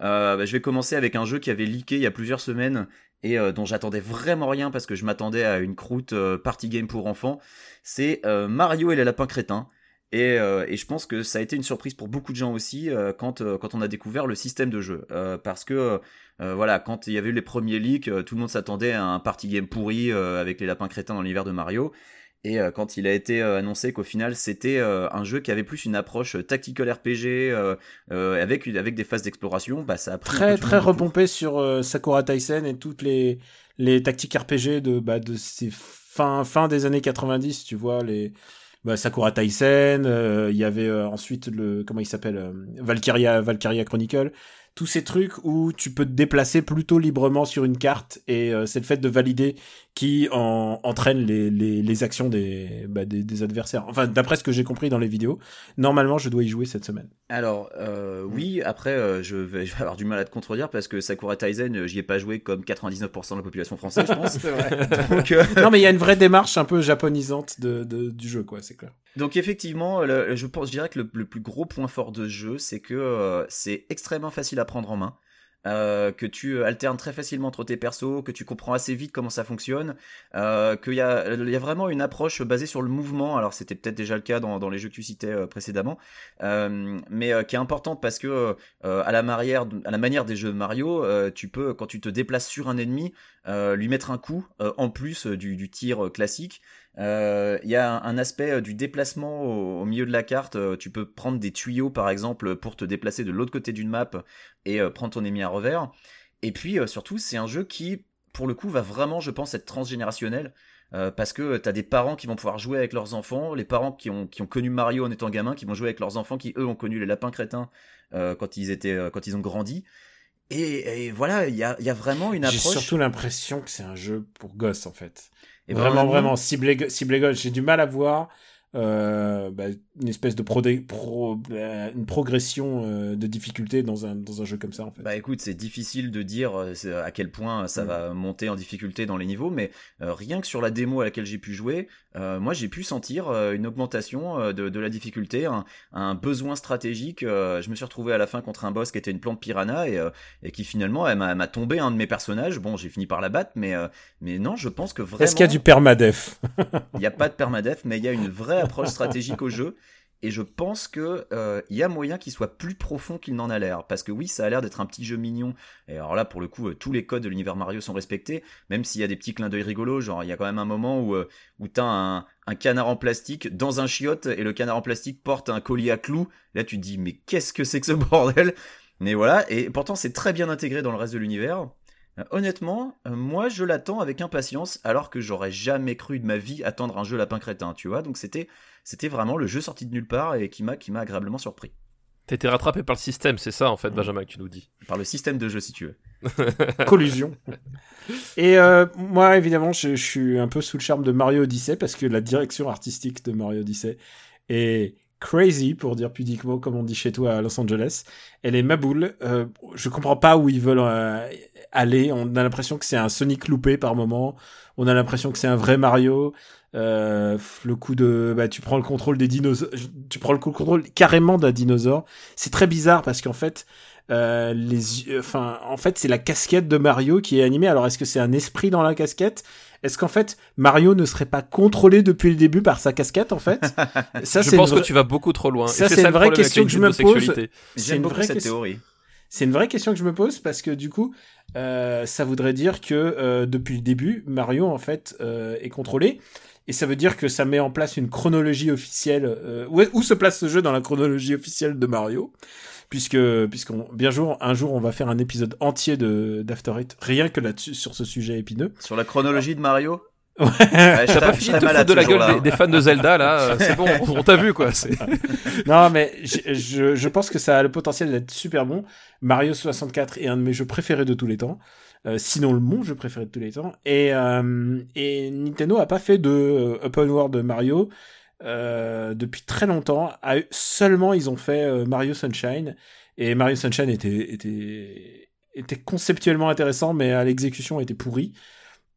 E: Euh, bah, je vais commencer avec un jeu qui avait leaké il y a plusieurs semaines et euh, dont j'attendais vraiment rien parce que je m'attendais à une croûte euh, party game pour enfants. C'est euh, Mario et les lapins crétins. Et, euh, et je pense que ça a été une surprise pour beaucoup de gens aussi euh, quand, euh, quand on a découvert le système de jeu. Euh, parce que euh, voilà, quand il y avait eu les premiers leaks, euh, tout le monde s'attendait à un party game pourri euh, avec les lapins crétins dans l'univers de Mario. Et euh, quand il a été annoncé qu'au final c'était euh, un jeu qui avait plus une approche tactical RPG euh, euh, avec, une- avec des phases d'exploration, bah ça a pris
D: Très très repompé sur euh, Sakura Taisen et toutes les les tactiques RPG de bah de ces fin fin des années 90, tu vois les bah, Sakura Taisen, euh, il y avait euh, ensuite le comment il s'appelle euh, Valkyria Valkyria Chronicle, tous ces trucs où tu peux te déplacer plutôt librement sur une carte et c'est le fait de valider qui en, entraîne les, les, les actions des, bah, des, des adversaires. Enfin, d'après ce que j'ai compris dans les vidéos, normalement je dois y jouer cette semaine.
E: Alors euh, oui, après euh, je, vais, je vais avoir du mal à te contredire parce que Sakura Taisen, euh, j'y ai pas joué comme 99% de la population française, je pense. Donc, euh,
D: non mais il y a une vraie démarche un peu japonisante de, de- du jeu, quoi, c'est clair.
E: Donc effectivement, le- je pense, je dirais que le, le plus gros point fort de ce jeu, c'est que euh, c'est extrêmement facile à prendre en main, euh, que tu alternes très facilement entre tes persos, que tu comprends assez vite comment ça fonctionne, euh, qu'il y a, il y a vraiment une approche basée sur le mouvement. Alors c'était peut-être déjà le cas dans, les jeux que tu citais euh, précédemment, euh, mais euh, qui est importante parce que euh, à la manière, des jeux Mario, euh, tu peux quand tu te déplaces sur un ennemi, euh, lui mettre un coup euh, en plus euh, du, tir euh, Euh, Il y a un, un aspect euh, du déplacement au, au milieu de la carte. Euh, tu peux prendre des tuyaux, par exemple, pour te déplacer de l'autre côté d'une map et euh, prendre ton ennemi à revers. Et puis, euh, surtout, c'est un jeu qui, pour le coup, va vraiment, je pense, être transgénérationnel. Parce que t'as des parents qui vont pouvoir jouer avec leurs enfants, les parents qui ont, qui ont connu Mario en étant gamin, qui vont jouer avec leurs enfants, qui eux ont connu les lapins crétins quand ils étaient, quand ils ont grandi. Et, et voilà, il y a, y a vraiment une
D: J'ai
E: approche.
D: surtout l'impression que c'est un jeu pour gosses en fait.
E: Et
D: vraiment, vraiment ciblé, ciblé gosse. J'ai du mal à voir euh, bah, une espèce de prodé- pro, euh, une progression euh, de difficulté dans un, dans un jeu comme ça en fait.
E: Bah écoute, c'est difficile de dire à quel point ça
D: Mm.
E: va monter en difficulté dans les niveaux, mais rien que sur la démo à laquelle j'ai pu jouer, moi j'ai pu sentir une augmentation de, de la difficulté, un, un besoin stratégique. je me suis retrouvé à la fin contre un boss qui était une plante piranha et, et qui finalement elle m'a tombé un de mes personnages. Bon, j'ai fini par la battre, mais mais non, je pense que vraiment
D: Est-ce qu'il y a du permadef?
E: Il n'y a pas de permadef, mais il y a une vraie approche stratégique au jeu. Et je pense que euh, il y a moyen qu'il soit plus profond qu'il n'en a l'air. Parce que oui, ça a l'air d'être un petit jeu mignon. Et alors là, pour le coup, euh, tous les codes de l'univers Mario sont respectés. Même s'il y a des petits clins d'œil rigolos. Genre, il y a quand même un moment où, euh, où t'as un, un canard en plastique dans un chiotte et le canard en plastique porte un collier à clous. Là, tu te dis, mais qu'est-ce que c'est que ce bordel? Mais voilà. Et pourtant, c'est très bien intégré dans le reste de l'univers. Euh, Honnêtement, euh, moi je l'attends avec impatience alors que j'aurais jamais cru de ma vie attendre un jeu lapin crétin, tu vois. Donc c'était c'était vraiment le jeu sorti de nulle part et qui m'a qui m'a agréablement surpris
F: T'as été rattrapé par le système, c'est ça en fait, Benjamin, que tu nous dis.
E: par le système de jeu si tu veux.
D: collusion. Et euh, moi, évidemment, je, je suis un peu sous le charme de Mario Odyssey parce que la direction artistique de Mario Odyssey est crazy, pour dire pudiquement, comme on dit chez toi à Los Angeles. Elle est maboule. Euh, je comprends pas où ils veulent euh, aller. On a l'impression que c'est un Sonic loupé par moment. On a l'impression que c'est un vrai Mario. Euh, le coup de, bah, tu prends le contrôle des dinosaures, tu prends le contrôle carrément d'un dinosaure. C'est très bizarre parce qu'en fait, euh, les, enfin, en fait, c'est la casquette de Mario qui est animée. Alors, est-ce que c'est un esprit dans la casquette? Est-ce qu'en fait, Mario ne serait pas contrôlé depuis le début par sa casquette, en fait? Ça,
F: je
D: c'est
F: pense que tu vas beaucoup trop loin.
D: Ça, c'est une vraie question que je me
F: de
D: pose.
F: sexualité.
D: C'est
E: J'aime
D: une
E: beaucoup
D: vraie
E: cette
D: question.
E: théorie.
D: C'est une vraie question que je me pose parce que du coup, euh, ça voudrait dire que euh, depuis le début, Mario en fait euh, est contrôlé. Et ça veut dire que ça met en place une chronologie officielle. Où se place ce jeu dans la chronologie officielle de Mario Puisque, puisqu'on, bien jour, un jour, on va faire un épisode entier de d'After Eight, rien que là-dessus, sur ce sujet épineux.
E: Sur la chronologie de Mario?
D: Ouais.
E: Ouais, je
F: T'as pas fini de te
E: malade
F: foutre de la gueule des, des fans de Zelda là, c'est bon, on t'a vu quoi.
D: non, mais je, je, je pense que ça a le potentiel d'être super bon. Mario 64 est un de mes jeux préférés de tous les temps. Euh, sinon, le mon jeu préféré de tous les temps. Et, euh, et Nintendo a pas fait de euh, open world Mario euh, depuis très longtemps. Seulement, ils ont fait euh, Mario Sunshine. Et Mario Sunshine était, était, était conceptuellement intéressant, mais à l'exécution était pourri.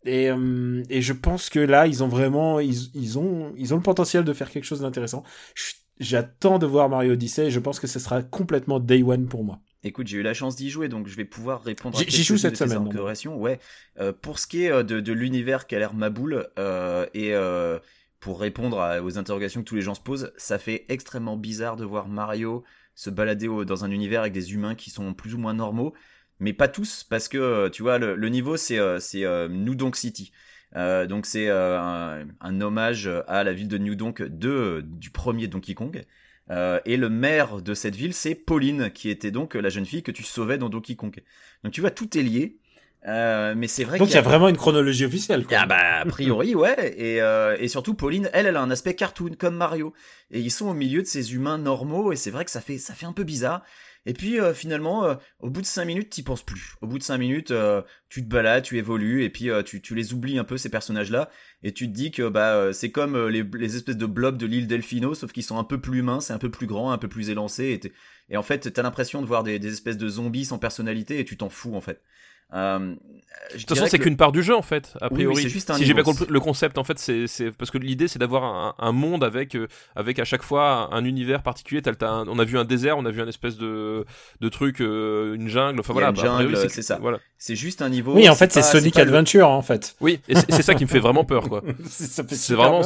D: Et, euh, et je pense que là, ils ont vraiment, ils, ils ont, ils ont le potentiel de faire quelque chose d'intéressant. J'attends de voir Mario Odyssey et je pense que ce sera complètement day one pour moi.
E: Écoute, j'ai eu la chance d'y jouer, donc je vais pouvoir répondre à
D: J'y- j'y joue cette
E: de
D: semaine.
E: Ouais. Euh, pour ce qui est euh, de, de l'univers qui a l'air maboule, euh, et euh, pour répondre à- aux interrogations que tous les gens se posent, ça fait extrêmement bizarre de voir Mario se balader au- dans un univers avec des humains qui sont plus ou moins normaux, mais pas tous, parce que euh, tu vois, le, le niveau c'est euh, euh, New Donk City. Euh, donc c'est euh, un, un hommage à la ville de New Donk de, du premier Donkey Kong. Euh, et le maire de cette ville, c'est Pauline, qui était donc la jeune fille que tu sauvais dans Donkey Kong. Donc tu vois, tout est lié. Mais c'est vrai
D: Donc il y a vraiment une chronologie officielle. Quoi.
E: ah bah a priori ouais et, et surtout Pauline elle elle a un aspect cartoon comme Mario et ils sont au milieu de ces humains normaux et c'est vrai que ça fait ça fait un peu bizarre et puis euh, finalement euh, au bout de cinq minutes t'y penses plus. Au bout de cinq minutes euh, tu te balades tu évolues et puis tu, les oublies un peu ces personnages là et tu te dis que bah c'est comme les, espèces de blobs de l'île Delfino sauf qu'ils sont un peu plus humains un peu plus grand un peu plus élancé et, et en fait t'as l'impression de voir des, des espèces de zombies sans personnalité et tu t'en fous en fait euh,
F: De toute façon, c'est qu'une part du jeu en fait. A priori,
E: oui, c'est juste un
F: si j'ai bien compris le concept, en fait, c'est c'est- parce que l'idée c'est d'avoir un, un monde avec euh, avec à chaque fois un univers particulier. Un- on a vu un désert, on a vu un espèce de de truc, euh, une jungle. Enfin voilà, bah, a priori,
E: jungle, c'est ça.
F: Voilà.
E: c'est juste un niveau
D: Oui, en fait, c'est Sonic
E: le-
D: Adventure, en fait.
F: Oui, et c'est ça qui me fait vraiment peur, quoi.
D: C'est-
F: vraiment,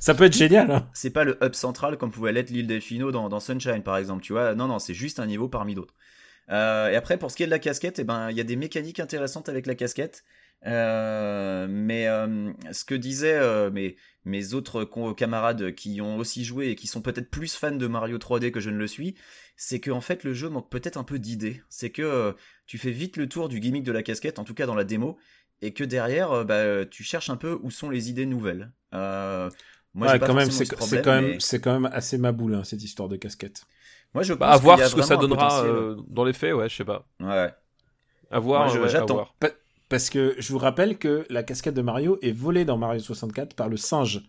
D: Ça peut être génial. hein.
E: c'est pas le hub central comme pouvait l'être l'île Delfino dans, dans Sunshine par exemple, tu vois. Non, non, c'est juste un niveau parmi d'autres. Euh, et après, pour ce qui est de la casquette, eh ben, il y a des mécaniques intéressantes avec la casquette. Euh, mais euh, ce que disaient euh, mes, mes autres camarades qui ont aussi joué et qui sont peut-être plus fans de Mario 3D que je ne le suis, c'est que en fait le jeu manque peut-être un peu d'idées. C'est que euh, tu fais vite le tour du gimmick de la casquette, en tout cas dans la démo, et que derrière, euh, bah, tu cherches un peu où sont les idées nouvelles. Euh, moi,
D: Ouais, quand même,
E: forcément
D: c'est
E: ce
D: c'est
E: problème,
D: quand
E: mais-
D: même, c'est quand même assez maboule hein, cette histoire de casquette.
E: Moi, je pense
F: bah, à voir ce que ça donnera euh, dans les faits, ouais, je sais pas.
E: Ouais.
F: À voir,
E: Moi, je-
F: ouais, à
E: j'attends.
D: Parce que je vous rappelle que la casquette de Mario est volée dans Mario 64 par le singe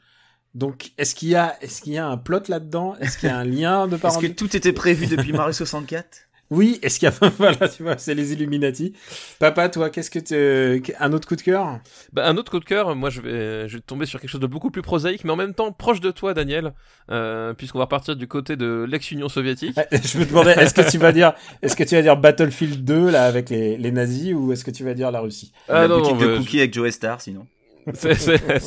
D: Donc, est-ce qu'il y a, est-ce qu'il y a un plot là-dedans? Est-ce qu'il y a un lien de parents
E: Est-ce que tout était prévu depuis Mario 64
D: Oui, est-ce qu'il y a, voilà, tu vois, c'est les Illuminati. Papa, toi, qu'est-ce que tu, un autre coup de cœur?
F: Bah, un autre coup de cœur, moi je vais, je vais tomber sur quelque chose de beaucoup plus prosaïque, mais en même temps proche de toi, Daniel, euh, puisqu'on va repartir du côté de l'ex-Union soviétique.
D: Je me demandais, est-ce que tu vas dire, est-ce que tu vas dire Battlefield 2 là avec les, les nazis ou est-ce que tu vas dire la Russie?
E: Ah, La non, boutique de cookies avec Joe Star, sinon.
F: c'est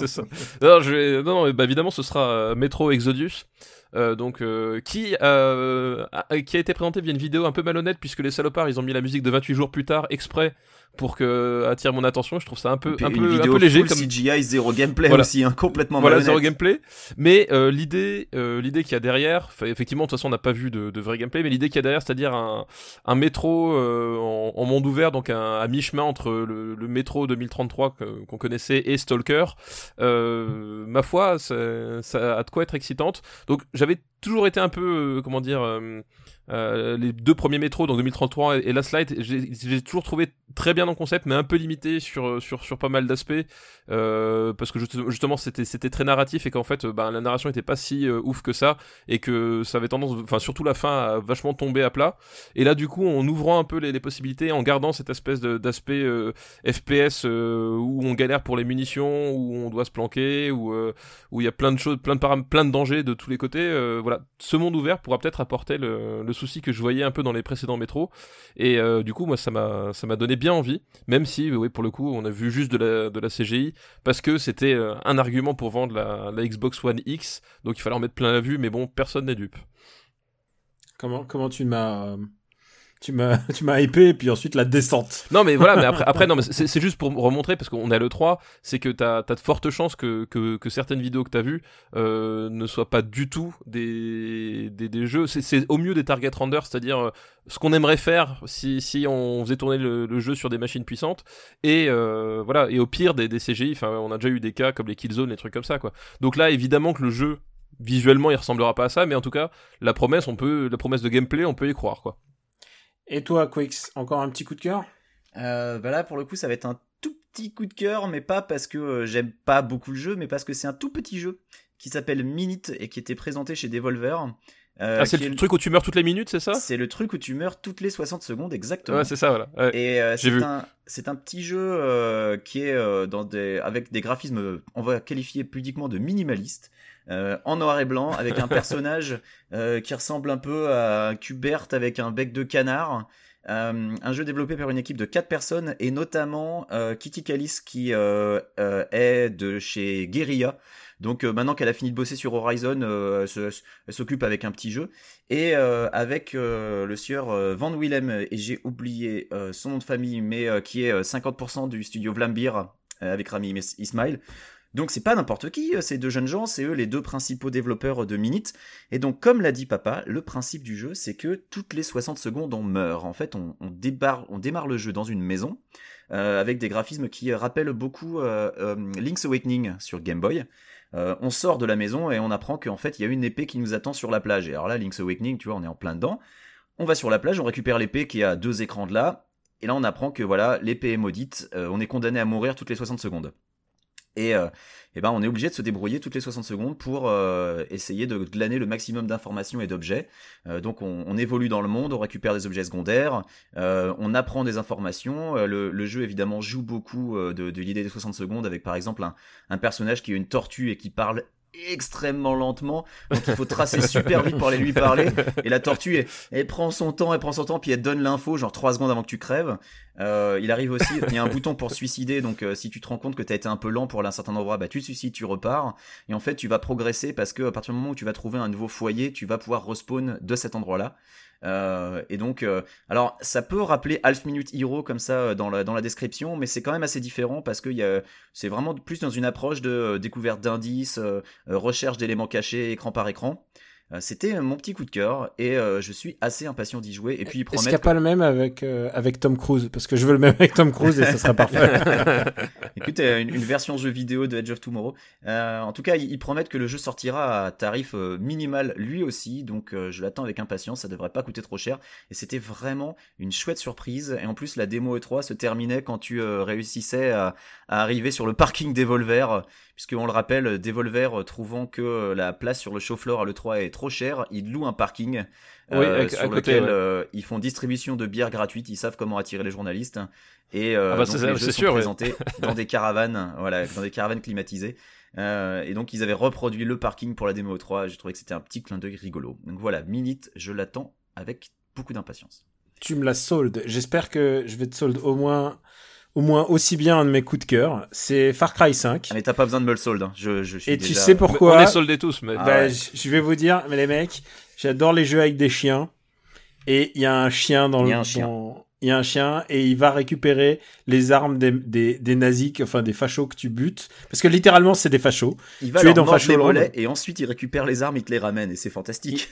F: ça. Non, je vais... non, non, bah évidemment, ce sera euh, Metro Exodus. Euh, donc euh, qui euh, a, qui a été présenté via une vidéo un peu malhonnête puisque les salopards ils ont mis la musique de 28 jours plus tard exprès pour que attire mon attention je trouve ça un peu un peu,
E: vidéo
F: un peu léger
E: full
F: comme
E: CGI zéro gameplay
F: Voilà.
E: aussi hein, complètement
F: voilà
E: malhonnête.
F: zéro gameplay mais euh, l'idée euh, l'idée qu'il y a derrière effectivement de toute façon on n'a pas vu de, de vrai gameplay mais l'idée qu'il y a derrière c'est-à-dire un, un métro en, en monde ouvert donc un, à mi-chemin entre le, le métro 2033 que- qu'on connaissait et Stalker ma foi ça, ça a de quoi être excitante donc j'avais toujours été un peu euh, comment dire euh, euh, les deux premiers métros, donc 2033 et, et Last Light, j'ai toujours trouvé très bien le concept, mais un peu limité sur sur sur pas mal d'aspects, euh, parce que juste- justement c'était très narratif et qu'en fait euh, ben, la narration était pas si euh, ouf que ça et que ça avait tendance, enfin surtout la fin à vachement tomber à plat. Et là du coup en ouvrant un peu les, les possibilités, en gardant cette espèce d'aspect euh, FPS euh, où on galère pour les munitions, où on doit se planquer, où euh, où il y a plein de choses, plein de plein de dangers de tous les côtés. euh, ce monde ouvert pourra peut-être apporter le, souci que je voyais un peu dans les précédents métros. Et euh, du coup, moi, ça m'a ça m'a donné bien envie, même si, oui, pour le coup, on a vu juste de la de la CGI parce que c'était euh, un argument pour vendre la, la Xbox One X, donc il fallait en mettre plein la vue. Mais bon, personne n'est dupe.
D: Comment, comment tu m'as, euh, tu m'as, tu m'as hypé et puis ensuite la descente.
F: Non mais voilà, mais après, après non mais c'est juste pour remontrer parce qu'on est à le 3, c'est que t'as as de fortes chances que, que, que certaines vidéos que t'as vues euh, ne soient pas du tout des, des, des jeux. C'est- C'est au mieux des target renders, c'est-à-dire euh, ce qu'on aimerait faire si, si on faisait tourner le, le jeu sur des machines puissantes et euh, voilà et au pire des, des CGI. Enfin, on a déjà eu des cas comme les Killzone, les trucs comme ça quoi. Donc là, évidemment que le jeu visuellement il ressemblera pas à ça, mais en tout cas la promesse, on peut la promesse de gameplay, on peut y croire quoi.
D: Et toi, Quix, encore un petit coup de cœur?
E: Euh, bah là, pour le coup, ça va être un tout petit coup de cœur, mais pas parce que euh, j'aime pas beaucoup le jeu, mais parce que c'est un tout petit jeu qui s'appelle Minute et qui était présenté chez Devolver. Euh,
F: ah, c'est le
E: est
F: truc où tu meurs toutes les minutes, c'est ça?
E: C'est le truc où tu meurs toutes les 60 secondes, exactement.
F: Ouais, c'est ça, voilà. Ouais.
E: Et euh,
F: J'ai
E: c'est
F: vu.
E: un, c'est un petit jeu euh, qui est euh, dans des, avec des graphismes, on va qualifier pudiquement de minimaliste, euh, en noir et blanc, avec un personnage euh, qui ressemble un peu à Kubert avec un bec de canard. Euh, un jeu développé par une équipe de quatre personnes et notamment Kitty Callis qui est de chez Guerrilla. Donc maintenant qu'elle a fini de bosser sur Horizon, elle s'occupe avec un petit jeu et avec le sieur Van Willem et j'ai oublié son nom de famille mais qui est euh, 50% du studio Vlambir avec Rami Is- Ismail. Donc c'est pas n'importe qui, euh, ces deux jeunes gens, c'est eux les deux principaux développeurs de Minute. Et donc comme l'a dit papa, le principe du jeu c'est que toutes les 60 secondes on meurt. En fait on, démarre le jeu dans une maison euh, avec des graphismes qui euh, rappellent beaucoup euh, euh, Link's Awakening sur Game Boy. Euh, on sort de la maison et on apprend qu'en fait il y a une épée qui nous attend sur la plage. Et alors là Link's Awakening, tu vois, on est en plein dedans. On va sur la plage, on récupère l'épée qui est à deux écrans de là. Et là on apprend que voilà, l'épée est maudite, euh, on est condamné à mourir toutes les 60 secondes. Et, euh, eh ben, on est obligé de se débrouiller toutes les 60 secondes pour euh, essayer de glaner le maximum d'informations et d'objets. Euh, donc on, évolue dans le monde, on récupère des objets secondaires, euh, on apprend des informations. Le, jeu évidemment joue beaucoup de, de l'idée des 60 secondes avec par exemple un, un personnage qui est une tortue et qui parle extrêmement lentement. Donc il faut tracer super vite pour aller lui parler. Et la tortue elle, elle prend son temps elle prend son temps puis elle donne l'info genre 3 secondes avant que tu crèves. Euh, il arrive aussi il y a un bouton pour suicider. Donc euh, si tu te rends compte que tu as été un peu lent pour aller à un certain endroit bah tu te suicides tu repars. Et en fait tu vas progresser parce que à partir du moment où tu vas trouver un nouveau foyer tu vas pouvoir respawn de cet endroit là euh, et donc, euh, alors ça peut rappeler Half Minute Hero comme ça euh, dans la, dans la description, mais c'est quand même assez différent parce que c'est vraiment plus dans une approche de découverte d'indices, recherche d'éléments cachés écran par écran. Euh, C'était mon petit coup de cœur et euh, je suis assez impatient d'y jouer. Et puis ils
D: Est-ce qu'il
E: promettent
D: n'y a pas le même avec, euh, avec Tom Cruise? Parce que je veux le même avec Tom Cruise et ça sera parfait.
E: Écoute, une, une version jeu vidéo de Edge of Tomorrow. Euh, en tout cas, ils, promettent que le jeu sortira à tarif minimal lui aussi, donc euh, je l'attends avec impatience. Ça devrait pas coûter trop cher. Et c'était vraiment une chouette surprise. Et en plus, la démo E3 se terminait quand tu euh, réussissais à, à arriver sur le parking Devolver, puisque on le rappelle, Devolver euh, trouvant que euh, la place sur le show-floor à l'E3 est trop chère, ils louent un parking.
F: Oui,
E: euh,
F: à-
E: sur
F: à côté,
E: lequel
F: ouais.
E: euh, ils font distribution de bières gratuites, ils savent comment attirer les journalistes et euh,
F: Ah bah,
E: donc les jeux sont
F: sûr, ouais.
E: présentés dans des caravanes, voilà, dans des caravanes climatisées. Euh, et donc ils avaient reproduit le parking pour la démo 3. J'ai trouvé que c'était un petit clin d'œil rigolo. Donc voilà, Minute, je l'attends avec beaucoup d'impatience.
D: tu me l'as sold. J'espère que je vais te sold au moins, au moins aussi bien un de mes coups de cœur. C'est Far Cry 5.
E: Ah, mais t'as pas besoin de me le sold. hein. Je, je suis
D: Et tu
E: déjà-
D: sais pourquoi
F: On est soldés tous, mais.
E: Ah
D: Bah,
E: ouais.
D: je- Je vais vous dire, mais les mecs, j'adore les jeux avec des chiens. Et il y a un chien dans
E: Il
D: le.
E: y a un chien.
D: dans- Il y a un chien et il va récupérer les armes des, des, des nazis, enfin des fachos que tu butes. Parce que littéralement, c'est des fachos.
E: Il va
D: tu es
E: leur
D: dans
E: mordre
D: Facho
E: les mollets et ensuite il récupère les armes, il te les ramène et c'est fantastique.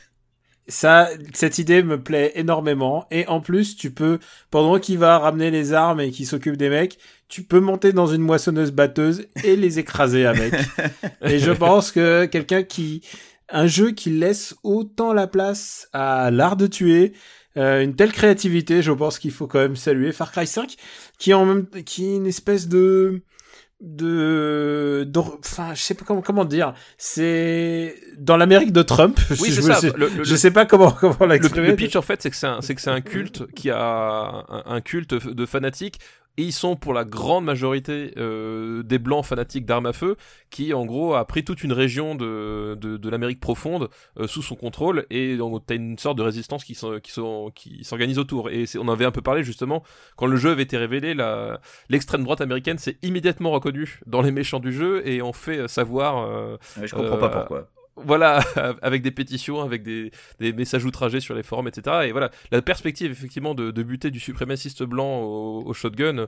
D: Ça, cette idée me plaît énormément. Et en plus, tu peux, pendant qu'il va ramener les armes et qu'il s'occupe des mecs, tu peux monter dans une moissonneuse batteuse et les écraser avec. et je pense que quelqu'un qui, un jeu qui laisse autant la place à l'art de tuer, euh, une telle créativité, je pense qu'il faut quand même saluer Far Cry 5, qui est en même, qui est une espèce de, de, enfin, je sais pas comment, comment dire. C'est dans l'Amérique de Trump.
F: Oui,
D: je,
F: ça.
D: sais-
F: Le- le-
D: je sais pas comment, comment
F: Le,
D: l'exprimer.
F: le pitch en fait c'est que c'est un, c'est que c'est un culte qui a un, un culte de fanatiques et ils sont pour la grande majorité euh, des blancs fanatiques d'armes à feu qui en gros a pris toute une région de, de, l'Amérique profonde euh, sous son contrôle et donc t'as une sorte de résistance qui s'organise autour et on avait un peu parlé justement quand le jeu avait été révélé l'extrême droite américaine s'est immédiatement reconnue dans les méchants du jeu et ont fait savoir euh,
E: je comprends
F: Euh,
E: pas pourquoi.
F: Voilà, avec des pétitions, avec des, des messages outragés sur les forums, etc. Et voilà, la perspective effectivement de, de buter du suprémaciste blanc au, au shotgun,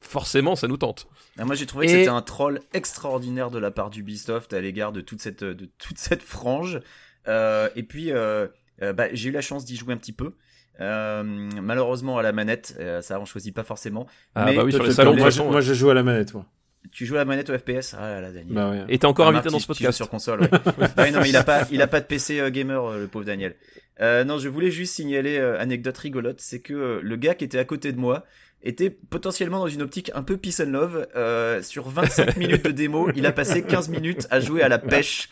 F: forcément, ça nous tente.
E: Ah, moi j'ai trouvé que c'était un troll extraordinaire de la part d'Ubisoft à l'égard de toute cette de toute cette frange. Euh, et puis euh, euh, bah, j'ai eu la chance d'y jouer un petit peu. Euh, malheureusement à la manette, euh, ça on choisit pas forcément.
F: Ah
E: Mais
F: bah oui, sur les salons,
D: je, moi, je joue à la manette, moi.
E: Tu joues à la manette au FPS Ah là là, Daniel.
D: Bah ouais.
F: Et t'es encore
E: Ah,
F: invité
E: Marc,
F: dans ce
E: tu joues
F: podcast.
E: sur console. Ouais. Ouais, non, mais il a pas, il a pas de PC euh, gamer, euh, le pauvre Daniel. Euh, non, je voulais juste signaler euh, anecdote rigolote, c'est que euh, le gars qui était à côté de moi était potentiellement dans une optique un peu peace and love. Euh, sur 25 minutes de démo, il a passé 15 minutes à jouer à la pêche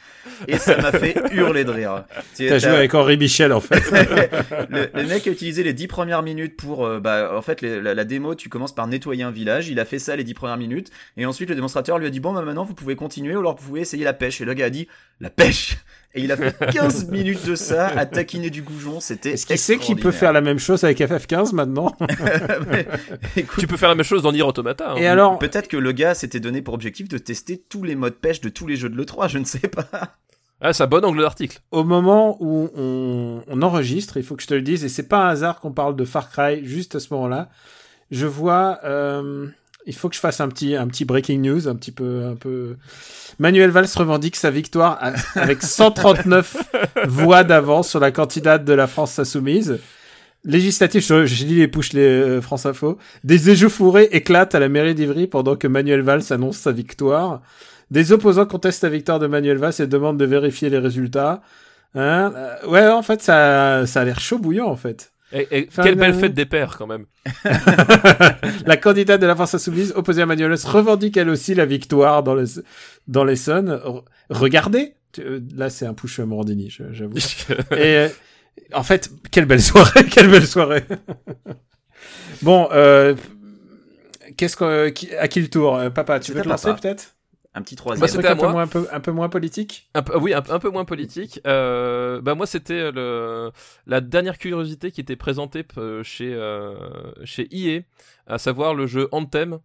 E: et ça m'a fait hurler de rire.
D: T'as joué avec Henri Michel, en fait.
E: le, le mec a utilisé les 10 premières minutes pour euh, bah en fait les- la, la démo tu commences par nettoyer un village il a fait ça les 10 premières minutes et ensuite le démonstrateur lui a dit bon bah maintenant vous pouvez continuer ou alors vous pouvez essayer la pêche et le gars a dit la pêche et il a fait 15 minutes de ça à taquiner du goujon c'était
D: Est-ce qu'il sait qu'il peut faire la même chose avec FF15 maintenant
E: Écoute,
F: Tu peux faire la même chose dans Nier Automata. hein.
D: Et alors,
E: peut-être que le gars s'était donné pour objectif de tester tous les modes pêche de tous les jeux de l'E3 je ne sais pas
F: Ah, ça bon angle d'article.
D: au moment où on, on enregistre, il faut que je te le dise, et c'est pas un hasard qu'on parle de Far Cry juste à ce moment-là. Je vois, euh, il faut que je fasse un petit, un petit breaking news, un petit peu, un peu. Manuel Valls revendique sa victoire à- avec 139 voix d'avance sur la candidate de la France insoumise. Législatif, je lis les push les euh, France Info. Des échauffourées éclatent à la mairie d'Ivry pendant que Manuel Valls annonce sa victoire. Des opposants contestent la victoire de Manuel Valls et demandent de vérifier les résultats. Hein Euh, ouais, en fait, ça, ça a l'air chaud bouillant, en fait.
F: Et, et quelle belle fête des pères, quand même.
D: la candidate de la France Insoumise, opposée à Manuel Valls, revendique elle aussi la victoire dans, le, dans l'Essonne. Re- Regardez euh, Là, c'est un push Morandini, j'avoue. Et euh, en fait, quelle belle soirée, quelle belle soirée. bon, euh, qu'est-ce que, qui- à qui le tour Euh, Papa, tu veux te lancer peut-être?
E: Un petit troisième
F: c'était
D: un peu,
F: moi.
D: moins, un, peu, un peu moins politique
F: Un peu, oui, un, un peu moins politique. Euh, bah moi, c'était le, la dernière curiosité qui était présentée euh, chez euh, chez EA, à savoir le jeu Anthem.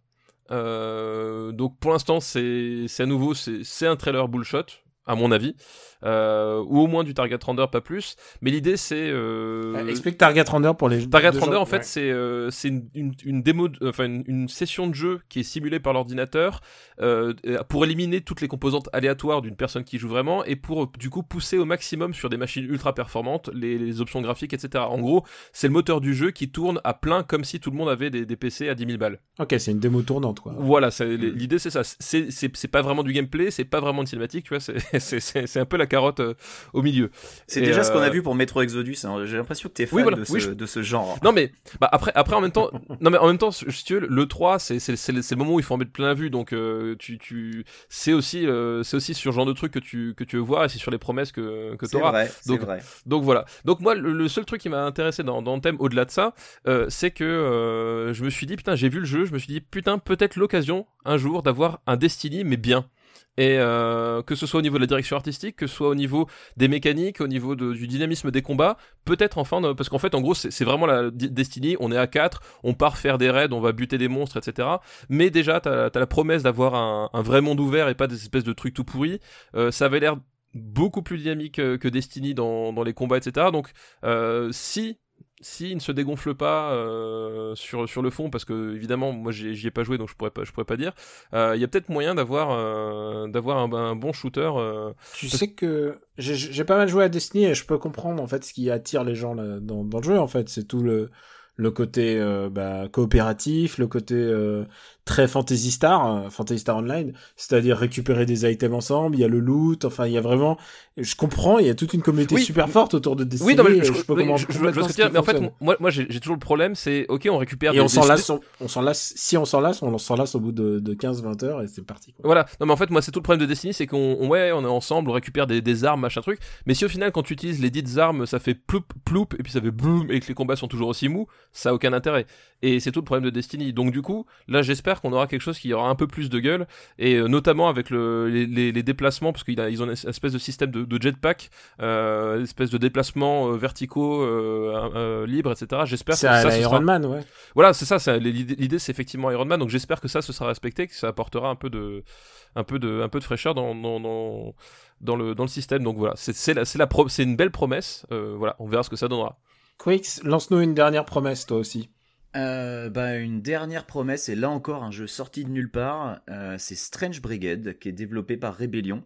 F: Euh, donc pour l'instant, c'est c'est à nouveau c'est c'est un trailer bullshot. à mon avis, euh, ou au moins du target render, pas plus. Mais l'idée c'est euh,
D: Euh, Explique Target Render pour les
F: Target Render,
D: gens-
F: en fait,
D: ouais.
F: c'est euh, c'est une, une, une démo, de- enfin une, une session de jeu qui est simulée par l'ordinateur euh, pour éliminer toutes les composantes aléatoires d'une personne qui joue vraiment et pour du coup pousser au maximum sur des machines ultra performantes les, les options graphiques, etc. En gros, c'est le moteur du jeu qui tourne à plein comme si tout le monde avait des, des PC à 10 000 balles.
D: Ok, c'est une démo tournante quoi.
F: Voilà, c'est- l'idée c'est ça. C'est pas vraiment du gameplay, c'est pas vraiment une cinématique, tu vois. c'est un peu la carotte euh, au milieu.
E: C'est déjà ce qu'on a
F: euh,
E: vu pour Metro Exodus. hein. J'ai l'impression que t'es fan
F: Oui, voilà,
E: de, ce,
F: oui, je-
E: de ce genre.
F: Non mais bah après après en même temps non mais en même temps si tu veux le 3 c'est c'est c'est le moment où il faut en mettre plein la vue donc euh, tu tu c'est aussi c'est aussi sur ce genre de truc que tu que tu veux voir et c'est sur les promesses que que tu
E: C'est
F: auras.
E: vrai, c'est
F: Donc,
E: vrai.
F: donc voilà. Donc moi, le, le seul truc qui m'a intéressé dans, dans le thème, au-delà de ça, c'est que je me suis dit, putain, j'ai vu le jeu, je me suis dit, putain, peut-être l'occasion un jour d'avoir un Destiny, mais bien. Et euh, que ce soit au niveau de la direction artistique, que ce soit au niveau des mécaniques, au niveau du dynamisme des combats, peut-être enfin, euh, parce qu'en fait, en gros, c'est vraiment la Destiny, on est à 4, on part faire des raids, on va buter des monstres, etc. Mais déjà, t'as as la promesse d'avoir un, un vrai monde ouvert et pas des espèces de trucs tout pourris. Euh, ça avait l'air beaucoup plus dynamique euh, que Destiny dans, dans les combats, etc. Donc, euh, si si il ne se dégonfle pas euh, sur sur le fond, parce que évidemment, moi j'y ai pas joué, donc je pourrais pas je pourrais pas dire. euh, Il y a peut-être moyen d'avoir euh, d'avoir un, un bon shooter.
D: Tu sais que j'ai- j'ai pas mal joué à Destiny et je peux comprendre en fait ce qui attire les gens là, dans, dans le jeu en fait, c'est tout le le côté euh, bah, coopératif, le côté euh, très Fantasy Star, euh, Fantasy Star Online, c'est-à-dire récupérer des items ensemble, il y a le loot, enfin il y a vraiment, je comprends, il y a toute une communauté
F: Oui.
D: super forte autour de Destiny.
F: Oui, non, mais je,
D: je, peux comprendre
F: je- ce veux dire, mais en fait, moi, moi j'ai toujours le problème, c'est ok, on récupère
D: et
F: des,
D: on s'en lasse, on, on s'en lasse, si on s'en lasse, on s'en lasse au bout de, de 15-20 heures et c'est parti. Quoi.
F: Voilà, non mais en fait moi c'est tout le problème de Destiny, c'est qu'on on- ouais on est ensemble, on récupère des, des armes, machin truc, mais si au final quand tu utilises les dites armes ça fait ploup ploup et puis ça fait boum et que les combats sont toujours aussi mous, ça a aucun intérêt. Et c'est tout le problème de Destiny. Donc du coup là j'espère qu'on aura quelque chose qui aura un peu plus de gueule et euh, notamment avec le, les, les, les déplacements parce qu'ils ils ont une espèce de système de, de jetpack, euh, espèce de déplacements euh, verticaux euh, libres, etc. J'espère que
D: C'est
F: ça
D: Iron
F: sera-
D: Man, ouais.
F: voilà, c'est ça. L'idée, c'est effectivement Iron Man. Donc j'espère que ça, ce sera respecté, que ça apportera un peu de, un peu de, un peu de fraîcheur dans, dans, dans, dans le, dans le système. Donc voilà, c'est, la, la pro- une belle promesse. Euh, voilà, on verra ce que ça donnera.
D: Quakes, lance-nous une dernière promesse toi aussi.
E: Euh, bah, une dernière promesse, et là encore un jeu sorti de nulle part, euh, c'est Strange Brigade, qui est développé par Rebellion.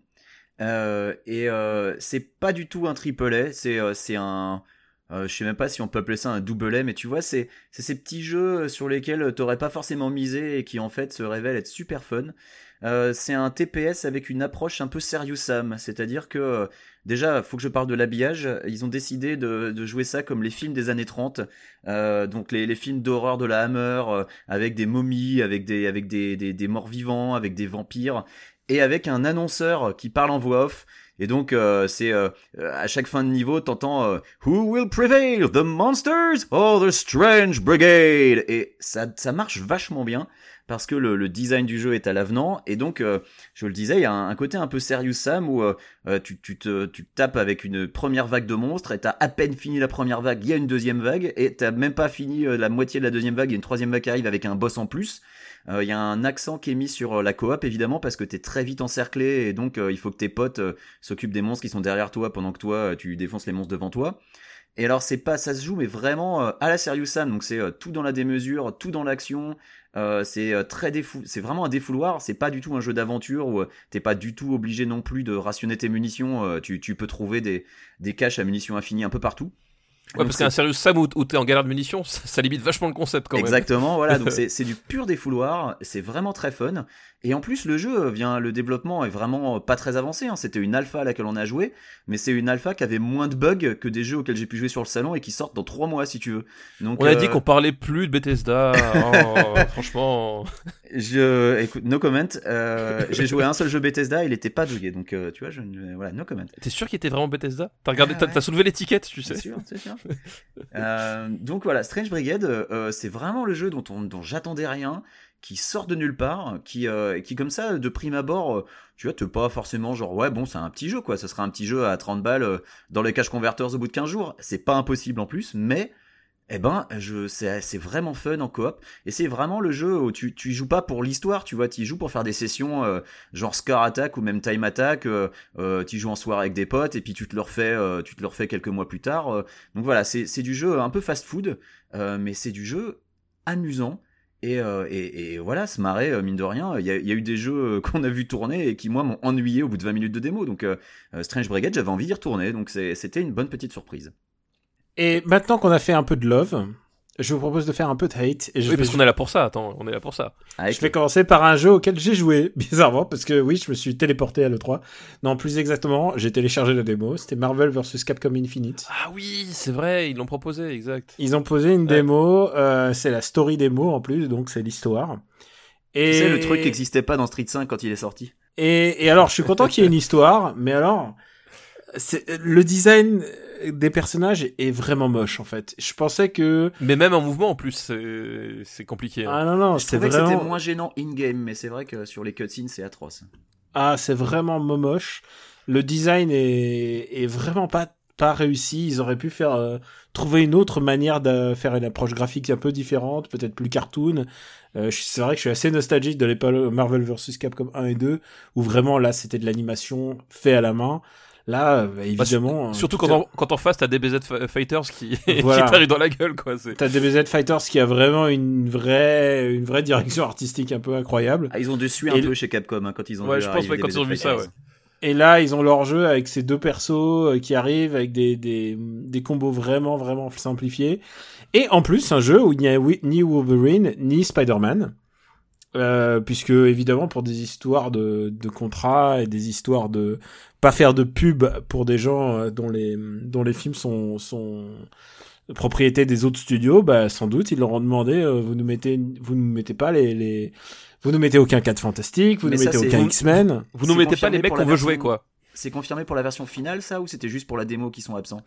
E: Euh, et euh, c'est pas du tout un triple A, c'est euh, un... je sais même pas si on peut appeler ça un double mais tu vois, c'est ces petits jeux sur lesquels t'aurais pas forcément misé et qui en fait se révèlent être super fun. C'est un TPS avec une approche un peu serious Sam, c'est-à-dire que déjà, faut que je parle de l'habillage. Ils ont décidé de, jouer ça comme les films des années 30, euh, donc les, films d'horreur de la Hammer, euh, avec des momies, avec des avec des, des, des morts vivants, avec des vampires, et avec un annonceur qui parle en voix off. Et donc euh, c'est euh, à chaque fin de niveau, t'entends euh, Who will prevail, the monsters or the strange brigade? Et ça ça marche vachement bien parce que le, design du jeu est à l'avenant et donc euh, je le disais il y a un, côté un peu serious Sam où euh, euh, tu, tu, te, tapes avec une première vague de monstres et t'as à peine fini la première vague, il y a une deuxième vague et t'as même pas fini euh, la moitié de la deuxième vague, il y a une troisième vague qui arrive avec un boss en plus. Euh, Il y a un accent qui est mis sur euh, la coop évidemment parce que t'es très vite encerclé et donc euh, il faut que tes potes s'occupent des monstres qui sont derrière toi pendant que toi euh, tu défonces les monstres devant toi. Et alors c'est pas ça se joue mais vraiment euh, à la Serious Sam donc c'est euh, tout dans la démesure, tout dans l'action, euh, c'est très défou c'est vraiment un défouloir, c'est pas du tout un jeu d'aventure où t'es pas du tout obligé non plus de rationner tes munitions, tu, tu peux trouver des, des caches à munitions infinies un peu partout.
F: Ouais,
E: Donc
F: parce
E: c'est-
F: qu'un Serious Sam où, t'es en galère de munitions, ça, ça limite vachement le concept quand même.
E: Exactement, voilà, donc c'est c'est du pur défouloir, c'est vraiment très fun. Et en plus, le jeu vient, le développement est vraiment pas très avancé. hein. C'était une alpha à laquelle on a joué, mais c'est une alpha qui avait moins de bugs que des jeux auxquels j'ai pu jouer sur le salon et qui sortent dans trois mois si tu veux. Donc,
F: On a
E: euh,
F: dit qu'on parlait plus de Bethesda. oh, franchement.
E: je, écoute, no comment. Euh, j'ai joué à un seul jeu Bethesda, il était pas bugué, donc euh, tu vois, je, voilà, no comment.
F: T'es sûr qu'il était vraiment Bethesda? T'as regardé,
E: Ah
F: t'as,
E: ouais.
F: t'as soulevé l'étiquette, tu sais.
E: C'est sûr, c'est sûr. Euh, donc voilà, Strange Brigade, euh, c'est vraiment le jeu dont, on, dont j'attendais rien, qui sort de nulle part, qui, euh, qui comme ça, de prime abord, euh, tu vois, t'es pas forcément genre, ouais, bon, c'est un petit jeu, quoi, ce sera un petit jeu à 30 balles euh, dans les cash converters au bout de 15 jours. C'est pas impossible en plus, mais eh ben, je, c'est, vraiment fun en coop. Et c'est vraiment le jeu où tu, tu joues pas pour l'histoire, tu vois, tu y joues pour faire des sessions euh, genre Scar Attack ou même Time Attack. Euh, euh, tu joues en soirée avec des potes et puis tu te le refais, tu te le refais quelques mois plus tard. donc voilà, c'est, c'est du jeu un peu fast food, mais c'est du jeu amusant. Et, euh, et, voilà, se marrer, euh, mine de rien. Il y a, eu des jeux euh, qu'on a vu tourner et qui, moi, m'ont ennuyé au bout de 20 minutes de démo. Donc, Strange Brigade, j'avais envie d'y retourner. Donc, c'était une bonne petite surprise.
D: Et maintenant qu'on a fait un peu de love, je vous propose de faire un peu de hate. Et je
F: Oui, parce qu'on est là pour ça, attends, on est là pour ça.
E: Avec
D: Je vais commencer par un jeu auquel j'ai joué, bizarrement, parce que oui, je me suis téléporté à l'E3. Non, plus exactement, j'ai téléchargé la démo. C'était Marvel vs Capcom Infinite.
F: Ah oui, c'est vrai, ils l'ont proposé, exact.
D: Ils ont posé une
F: Ouais.
D: démo, euh, c'est la story démo en plus, donc c'est l'histoire. Et
E: Tu sais, le truc n'existait pas dans Street 5 quand il est sorti.
D: Et, et alors, je suis content qu'il y ait une histoire, mais alors, c'est- le design des personnages est vraiment moche en fait. Je pensais que
F: Mais même en mouvement, en plus, c'est compliqué. hein.
D: ah non non,
E: Je
D: c'est
E: trouvais que c'était
D: vraiment
E: moins gênant in-game, mais c'est vrai que sur les cutscenes, c'est atroce.
D: ah c'est vraiment moche. Le design est, est vraiment pas pas réussi. Ils auraient pu faire euh, trouver une autre manière de faire une approche graphique un peu différente, peut-être plus cartoon. Euh, je- c'est vrai que je suis assez nostalgique de l'époque Marvel vs Capcom 1 et 2 où vraiment là c'était de l'animation fait à la main. Là, euh, bah, évidemment.
F: Surtout
D: tout
F: quand, en, quand en face, t'as DBZ Fa- Fighters qui,
D: Voilà.
F: qui t'arrivent dans la gueule, quoi. c'est-
D: T'as DBZ Fighters qui a vraiment une vraie, une vraie direction artistique un peu incroyable.
E: Ah, ils ont dû suer un peu chez Capcom hein, quand ils ont
F: Ouais,
E: vu
F: je pense, ouais, quand ils ont vu ça, ouais.
D: Et là, ils ont leur jeu avec ces deux persos euh, qui arrivent avec des, des, des combos vraiment, vraiment simplifiés. Et en plus, un jeu où il n'y a ni Wolverine, ni Spider-Man. Euh, puisque évidemment pour des histoires de, de contrats et des histoires de pas faire de pub pour des gens euh, dont les dont les films sont sont propriété des autres studios bah sans doute ils leur ont demandé euh, vous nous mettez vous nous mettez pas les les vous nous mettez aucun 4 fantastique vous nous
E: ça,
D: mettez aucun X-Men
F: Vous nous mettez pas les mecs qu'on veut jouer,
E: version-
F: quoi.
E: C'est confirmé pour la version finale, ça, ou c'était juste pour la démo qui sont absents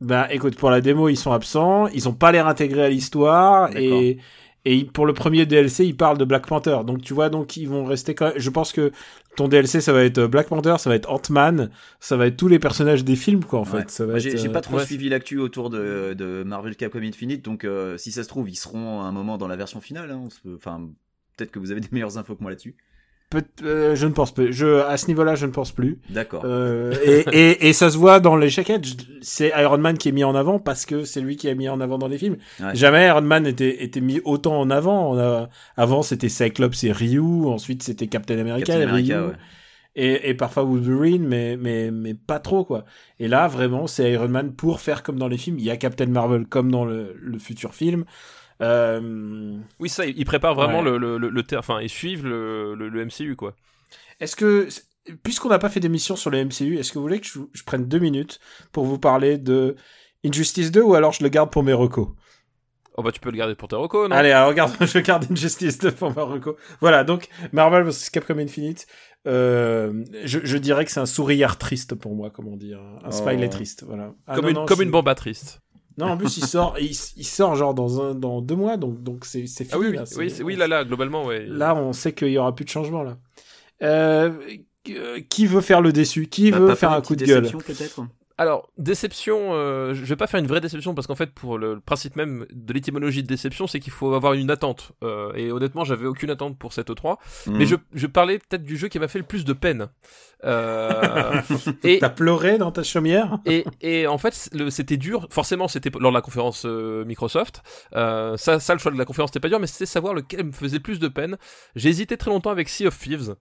D: Bah écoute, pour la démo, ils sont absents, ils ont pas l'air intégrés à l'histoire et et pour le premier DLC, ils parlent de Black Panther. Donc tu vois, donc ils vont rester quand même... Je pense que ton DLC, ça va être Black Panther, ça va être Ant-Man, ça va être tous les personnages des films quoi en
E: Ouais.
D: fait. Ça va
E: Moi, J'ai
D: être,
E: j'ai
D: euh,
E: pas trop
F: ouais.
E: suivi l'actu autour de, de Marvel Capcom Infinite, donc euh, si ça se trouve, ils seront à un moment dans la version finale. hein, Enfin, peut-être que vous avez des meilleures infos que moi là-dessus.
D: Peut- euh, je ne pense pas. Je à ce niveau-là, je ne pense plus.
E: D'accord.
D: Euh, et, et, et ça se voit dans les jaquettes. C'est Iron Man qui est mis en avant parce que c'est lui qui est mis en avant dans les films.
E: Ouais.
D: Jamais Iron Man était, était mis autant en avant. On a, avant, c'était Cyclops et Ryu. Ensuite, c'était Captain America
E: Captain
D: et
E: America,
D: Ryu.
E: ouais.
D: Et, et parfois Wolverine, mais, mais, mais pas trop, quoi. Et là, vraiment, c'est Iron Man pour faire comme dans les films. Il y a Captain Marvel comme dans le, le futur film. Euh,
F: Oui, ça, ils préparent vraiment
D: Ouais.
F: le, le, le, le ter- enfin, ils suivent le, le, le MCU, quoi.
D: Est-ce que, puisqu'on n'a pas fait d'émission sur le MCU, est-ce que vous voulez que je, je prenne deux minutes pour vous parler de Injustice 2 ou alors je le garde pour mes recos
F: Oh bah tu peux le garder pour tes recos, non?
D: Allez, alors regarde, je garde Injustice 2 pour mes recos. Voilà, donc Marvel vs Capcom Infinite, euh, je, je dirais que c'est un sourire triste pour moi, comment dire, un
E: Oh.
D: smiley triste, voilà. Ah,
F: Comme,
D: non,
F: une,
D: non,
F: comme
D: je-
F: une bamba triste.
D: Non, en plus il sort, il, il sort genre dans un, dans deux mois, donc donc c'est c'est fini.
F: Ah oui, oui,
D: là,
F: oui, c'est- oui, là, là, globalement, ouais.
D: Là, on sait qu'il y aura plus de changement là. Euh, euh, qui veut faire le déçu? Qui
E: Bah,
D: veut faire un coup de gueule?
E: déception, peut-être
F: Alors, déception, euh, je vais pas faire une vraie déception parce qu'en fait, pour le, le principe même de l'étymologie de déception, c'est qu'il faut avoir une attente. Euh, et honnêtement, j'avais aucune attente pour cette E3. Mais
E: Mhm.
F: je, je parlais peut-être du jeu qui m'a fait le plus de peine. Euh, et,
D: T'as pleuré dans ta chaumière?
F: et, et en fait, c'était dur. Forcément, c'était lors de la conférence euh, Microsoft. Euh, ça, ça, le choix de la conférence, c'était pas dur, mais c'était savoir lequel me faisait plus de peine. J'ai hésité très longtemps avec Sea of Thieves.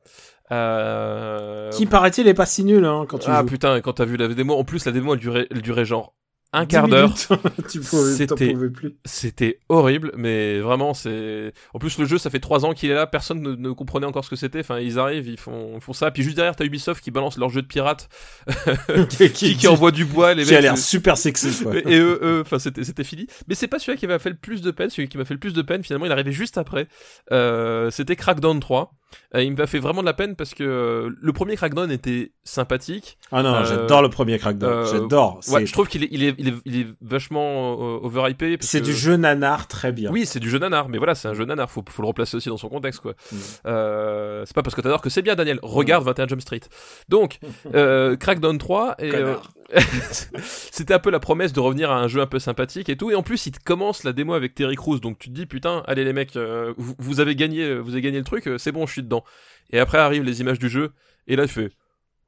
F: Euh,
D: Qui paraît-il est pas si nul hein, quand tu
F: ah
D: joues.
F: putain, quand t'as vu la démo, en plus la démo elle durait, elle durait genre un
D: 10
F: quart d'heure. C'était-. C'était horrible, mais vraiment c'est. En plus le jeu, ça fait trois ans qu'il est là, personne ne, ne comprenait encore ce que c'était. Enfin, ils arrivent, ils font, ils font ça. Puis juste derrière, t'as Ubisoft qui balance leur jeu de pirate, qui, qui envoie du bois. Les
D: qui a l'air
F: c'est-
D: super sexy. Quoi.
F: et eux, eux, enfin, c'était, c'était fini. Mais c'est pas celui qui m'a fait le plus de peine. Celui qui m'a fait le plus de peine, finalement, il arrivait juste après. Euh, c'était Crackdown 3. Euh, il m'a fait vraiment de la peine parce que euh, le premier Crackdown était sympathique.
D: Ah non,
F: Euh,
D: j'adore le premier Crackdown.
F: euh,
D: j'adore.
F: Ouais, je trouve qu'il est, il est, il est, il est vachement euh, overhypé.
D: C'est
F: que-
D: du jeu nanar très bien.
F: Oui, c'est du jeu nanar, mais voilà, c'est un jeu nanar. Faut, faut le replacer aussi dans son contexte, quoi.
D: Mm.
F: Euh, c'est pas parce que t'adores que c'est bien, Daniel. Regarde 21 Jump Street. Donc, euh, Crackdown 3 et
D: Connard.
F: c'était un peu la promesse de revenir à un jeu un peu sympathique et tout. Et en plus, il te commence la démo avec Terry Crews, donc tu te dis putain, allez les mecs, euh, vous, vous avez gagné, euh, vous avez gagné le truc, euh, c'est bon, je suis dedans. Et après arrivent les images du jeu, et là je fais